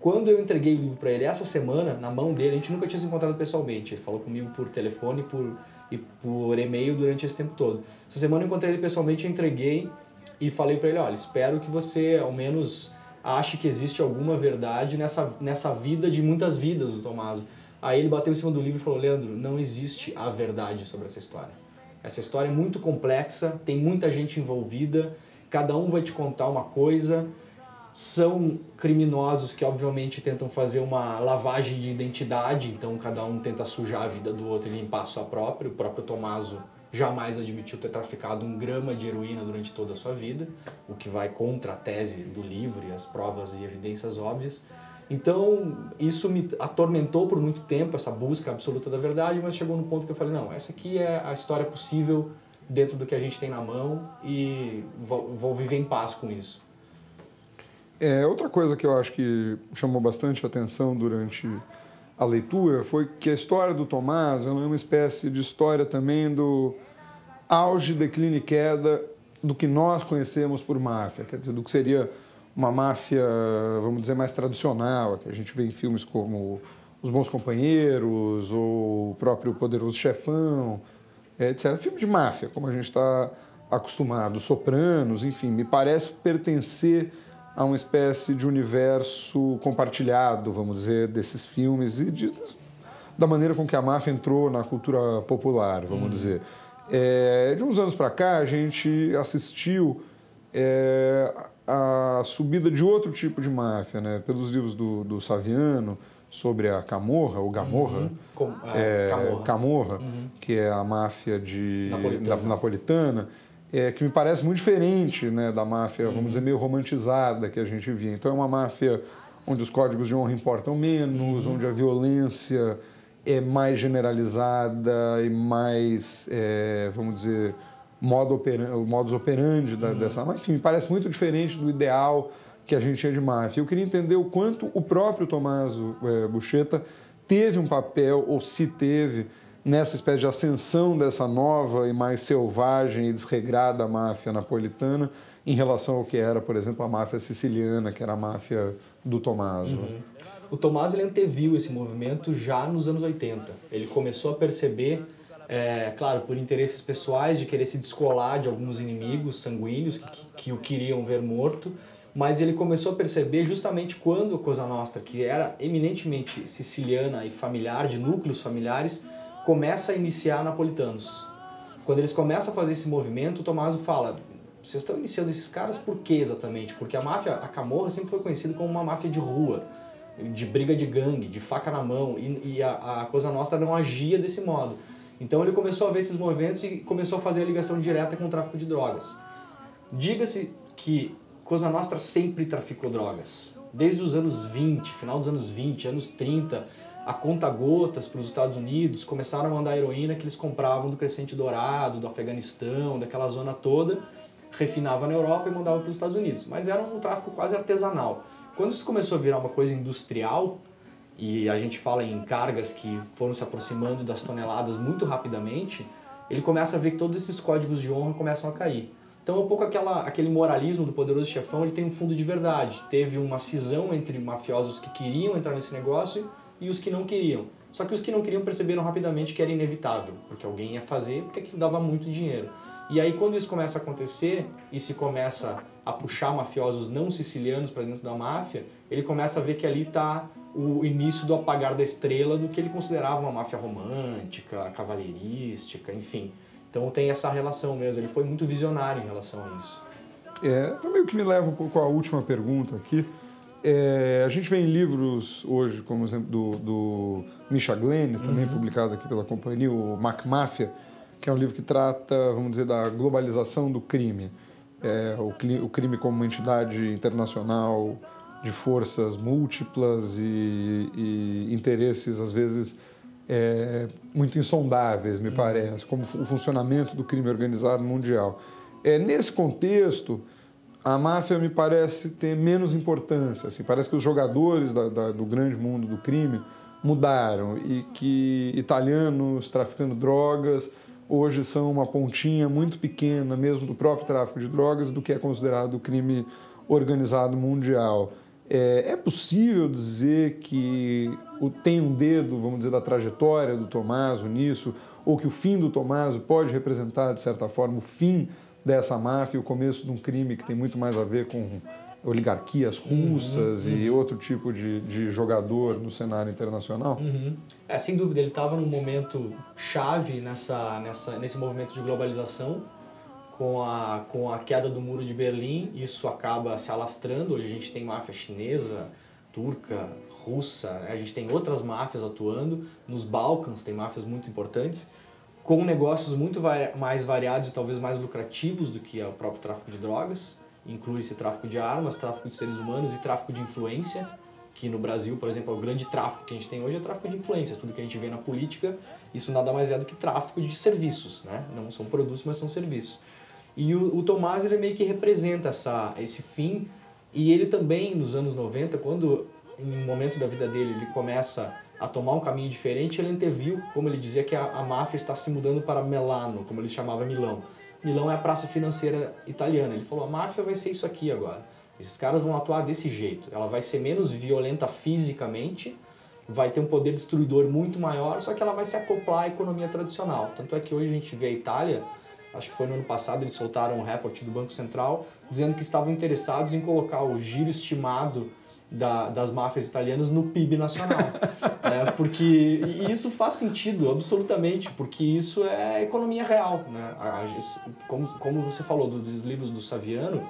Quando eu entreguei o livro para ele essa semana, na mão dele, a gente nunca tinha se encontrado pessoalmente. Ele falou comigo por telefone por, e por e-mail durante esse tempo todo. Essa semana eu encontrei ele pessoalmente entreguei e falei para ele, olha, espero que você ao menos ache que existe alguma verdade nessa, nessa vida de muitas vidas do Tommaso. Aí ele bateu em cima do livro e falou, Leandro, não existe a verdade sobre essa história. Essa história é muito complexa, tem muita gente envolvida, cada um vai te contar uma coisa, são criminosos que obviamente tentam fazer uma lavagem de identidade, então cada um tenta sujar a vida do outro e limpar a sua própria. O próprio Tomaso jamais admitiu ter traficado um grama de heroína durante toda a sua vida, o que vai contra a tese do livro e as provas e evidências óbvias. Então, isso me atormentou por muito tempo, essa busca absoluta da verdade, mas chegou no ponto que eu falei: não, essa aqui é a história possível dentro do que a gente tem na mão e vou, vou viver em paz com isso. É, outra coisa que eu acho que chamou bastante atenção durante a leitura foi que a história do Tomás é uma espécie de história também do auge, declínio e queda do que nós conhecemos por máfia, quer dizer, do que seria uma máfia, vamos dizer, mais tradicional, que a gente vê em filmes como Os Bons Companheiros ou o próprio Poderoso Chefão, etc. Filme de máfia, como a gente está acostumado, Sopranos, enfim, me parece pertencer a uma espécie de universo compartilhado, vamos dizer, desses filmes e de, da maneira com que a máfia entrou na cultura popular, vamos uhum. dizer. É, de uns anos para cá, a gente assistiu é, a subida de outro tipo de máfia, né? pelos livros do, do Saviano, sobre a Camorra, ou Gamorra, uhum. Com, é, Camorra, Camorra uhum. que é a máfia de, napolitana. napolitana é, que me parece muito diferente né, da máfia, vamos uhum. dizer, meio romantizada que a gente via. Então é uma máfia onde os códigos de honra importam menos, uhum. onde a violência é mais generalizada e mais, é, vamos dizer, modo operandi, modus operandi da, uhum. dessa máfia. Enfim, parece muito diferente do ideal que a gente tinha de máfia. Eu queria entender o quanto o próprio Tommaso é, Bucheta teve um papel, ou se teve, nessa espécie de ascensão dessa nova e mais selvagem e desregrada máfia napolitana em relação ao que era, por exemplo, a máfia siciliana, que era a máfia do Tommaso. Uhum. O Tommaso ele anteviu esse movimento já nos anos 80. Ele começou a perceber, é, claro, por interesses pessoais, de querer se descolar de alguns inimigos sanguíneos que, que o queriam ver morto, mas ele começou a perceber justamente quando a Cosa Nostra, que era eminentemente siciliana e familiar, de núcleos familiares, começa a iniciar napolitanos. Quando eles começam a fazer esse movimento, o Tommaso fala: vocês estão iniciando esses caras por quê exatamente? Porque a máfia, a Camorra sempre foi conhecida como uma máfia de rua, de briga de gangue, de faca na mão, e, e a, a Cosa Nostra não agia desse modo. Então ele começou a ver esses movimentos e começou a fazer a ligação direta com o tráfico de drogas. Diga-se que Cosa Nostra sempre traficou drogas. Desde os anos 20, final dos anos 20, anos 30, a conta gotas para os Estados Unidos, começaram a mandar heroína que eles compravam do Crescente Dourado, do Afeganistão, daquela zona toda, refinava na Europa e mandava para os Estados Unidos. Mas era um tráfico quase artesanal. Quando isso começou a virar uma coisa industrial, e a gente fala em cargas que foram se aproximando das toneladas muito rapidamente, ele começa a ver que todos esses códigos de honra começam a cair. Então, um pouco aquela, aquele moralismo do poderoso chefão, ele tem um fundo de verdade. Teve uma cisão entre mafiosos que queriam entrar nesse negócio e os que não queriam. Só que os que não queriam perceberam rapidamente que era inevitável, porque alguém ia fazer, porque aquilo dava muito dinheiro. E aí quando isso começa a acontecer e se começa a puxar mafiosos não sicilianos para dentro da máfia, ele começa a ver que ali está o início do apagar da estrela do que ele considerava uma máfia romântica, cavalheirística, enfim. Então tem essa relação mesmo, ele foi muito visionário em relação a isso. É, meio que me leva pouco à última pergunta aqui, é, a gente vê em livros hoje, como exemplo do, do Misha Glenn, também uhum. publicado aqui pela companhia, o Mac Mafia, que é um livro que trata, vamos dizer, da globalização do crime. É, o, o, crime como uma entidade internacional de forças múltiplas e, e interesses, às vezes, é, muito insondáveis, me uhum. parece, como o funcionamento do crime organizado mundial. É, nesse contexto, a máfia me parece ter menos importância. Assim, parece que os jogadores da, da, do grande mundo do crime mudaram e que italianos traficando drogas hoje são uma pontinha muito pequena, mesmo do próprio tráfico de drogas, do que é considerado o crime organizado mundial. É, é possível dizer que tem um dedo, vamos dizer, da trajetória do Tomaso nisso, ou que o fim do Tomaso pode representar, de certa forma, o fim dessa máfia, o começo de um crime que tem muito mais a ver com oligarquias uhum, russas uhum, e outro tipo de, de jogador no cenário internacional? Uhum. É, sem dúvida, ele estava num momento chave nessa, nessa, nesse movimento de globalização, com a, com a queda do muro de Berlim, isso acaba se alastrando. Hoje a gente tem máfia chinesa, turca, russa, né? a gente tem outras máfias atuando, nos Balcãs tem máfias muito importantes com negócios muito mais variados e talvez mais lucrativos do que o próprio tráfico de drogas. Inclui-se tráfico de armas, tráfico de seres humanos e tráfico de influência, que no Brasil, por exemplo, é o grande tráfico que a gente tem hoje é tráfico de influência. Tudo que a gente vê na política, isso nada mais é do que tráfico de serviços, né? Não são produtos, mas são serviços. E o, o Tomás, ele meio que representa essa, esse fim, e ele também, nos anos 90, quando em um momento da vida dele ele começa a tomar um caminho diferente, ele anteviu, como ele dizia, que a, a máfia está se mudando para Melano, como ele chamava Milão. Milão é a praça financeira italiana. Ele falou: a máfia vai ser isso aqui agora. Esses caras vão atuar desse jeito. Ela vai ser menos violenta fisicamente, vai ter um poder destruidor muito maior, só que ela vai se acoplar à economia tradicional. Tanto é que hoje a gente vê a Itália, acho que foi no ano passado, eles soltaram um report do Banco Central dizendo que estavam interessados em colocar o giro estimado da, das máfias italianas no PIB nacional. né? Porque isso faz sentido, absolutamente, porque isso é economia real. Né? Como, como você falou dos livros do Saviano,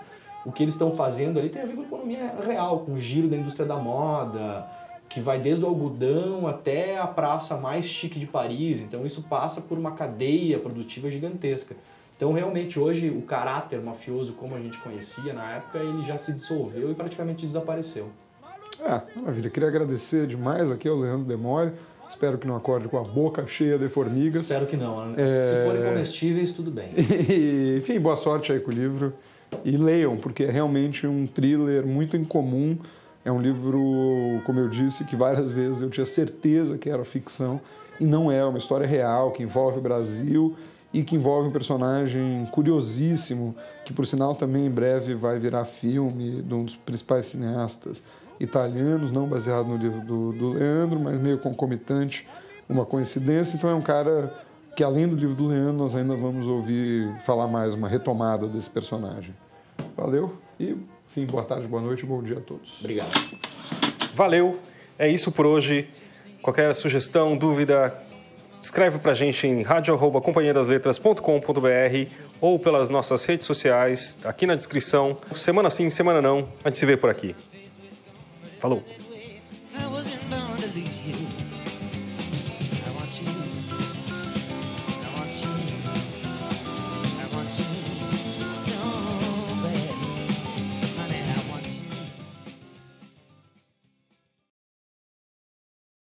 o que eles estão fazendo ali tem a ver com economia real, com o giro da indústria da moda, que vai desde o algodão até a praça mais chique de Paris. Então isso passa por uma cadeia produtiva gigantesca. Então realmente hoje o caráter mafioso como a gente conhecia na época, ele já se dissolveu e praticamente desapareceu. Ah, maravilha. Queria agradecer demais aqui ao Leandro Demore. Espero que não acorde com a boca cheia de formigas. Espero que não. É... Se forem comestíveis, tudo bem. E, enfim, boa sorte aí com o livro. E leiam, porque é realmente um thriller muito incomum. É um livro, como eu disse, que várias vezes eu tinha certeza que era ficção e não é, é uma história real que envolve o Brasil e que envolve um personagem curiosíssimo, que por sinal também em breve vai virar filme de um dos principais cineastas italianos, não baseado no livro do, do Leandro, mas meio concomitante, uma coincidência. Então é um cara que além do livro do Leandro, nós ainda vamos ouvir falar mais, uma retomada desse personagem. Valeu e, enfim, boa tarde, boa noite, bom dia a todos. Obrigado. Valeu, é isso por hoje. Qualquer sugestão, dúvida, escreve pra gente em radio.companhiadasletras.com.br ou pelas nossas redes sociais, aqui na descrição. Semana sim, semana não, a gente se vê por aqui. Falou!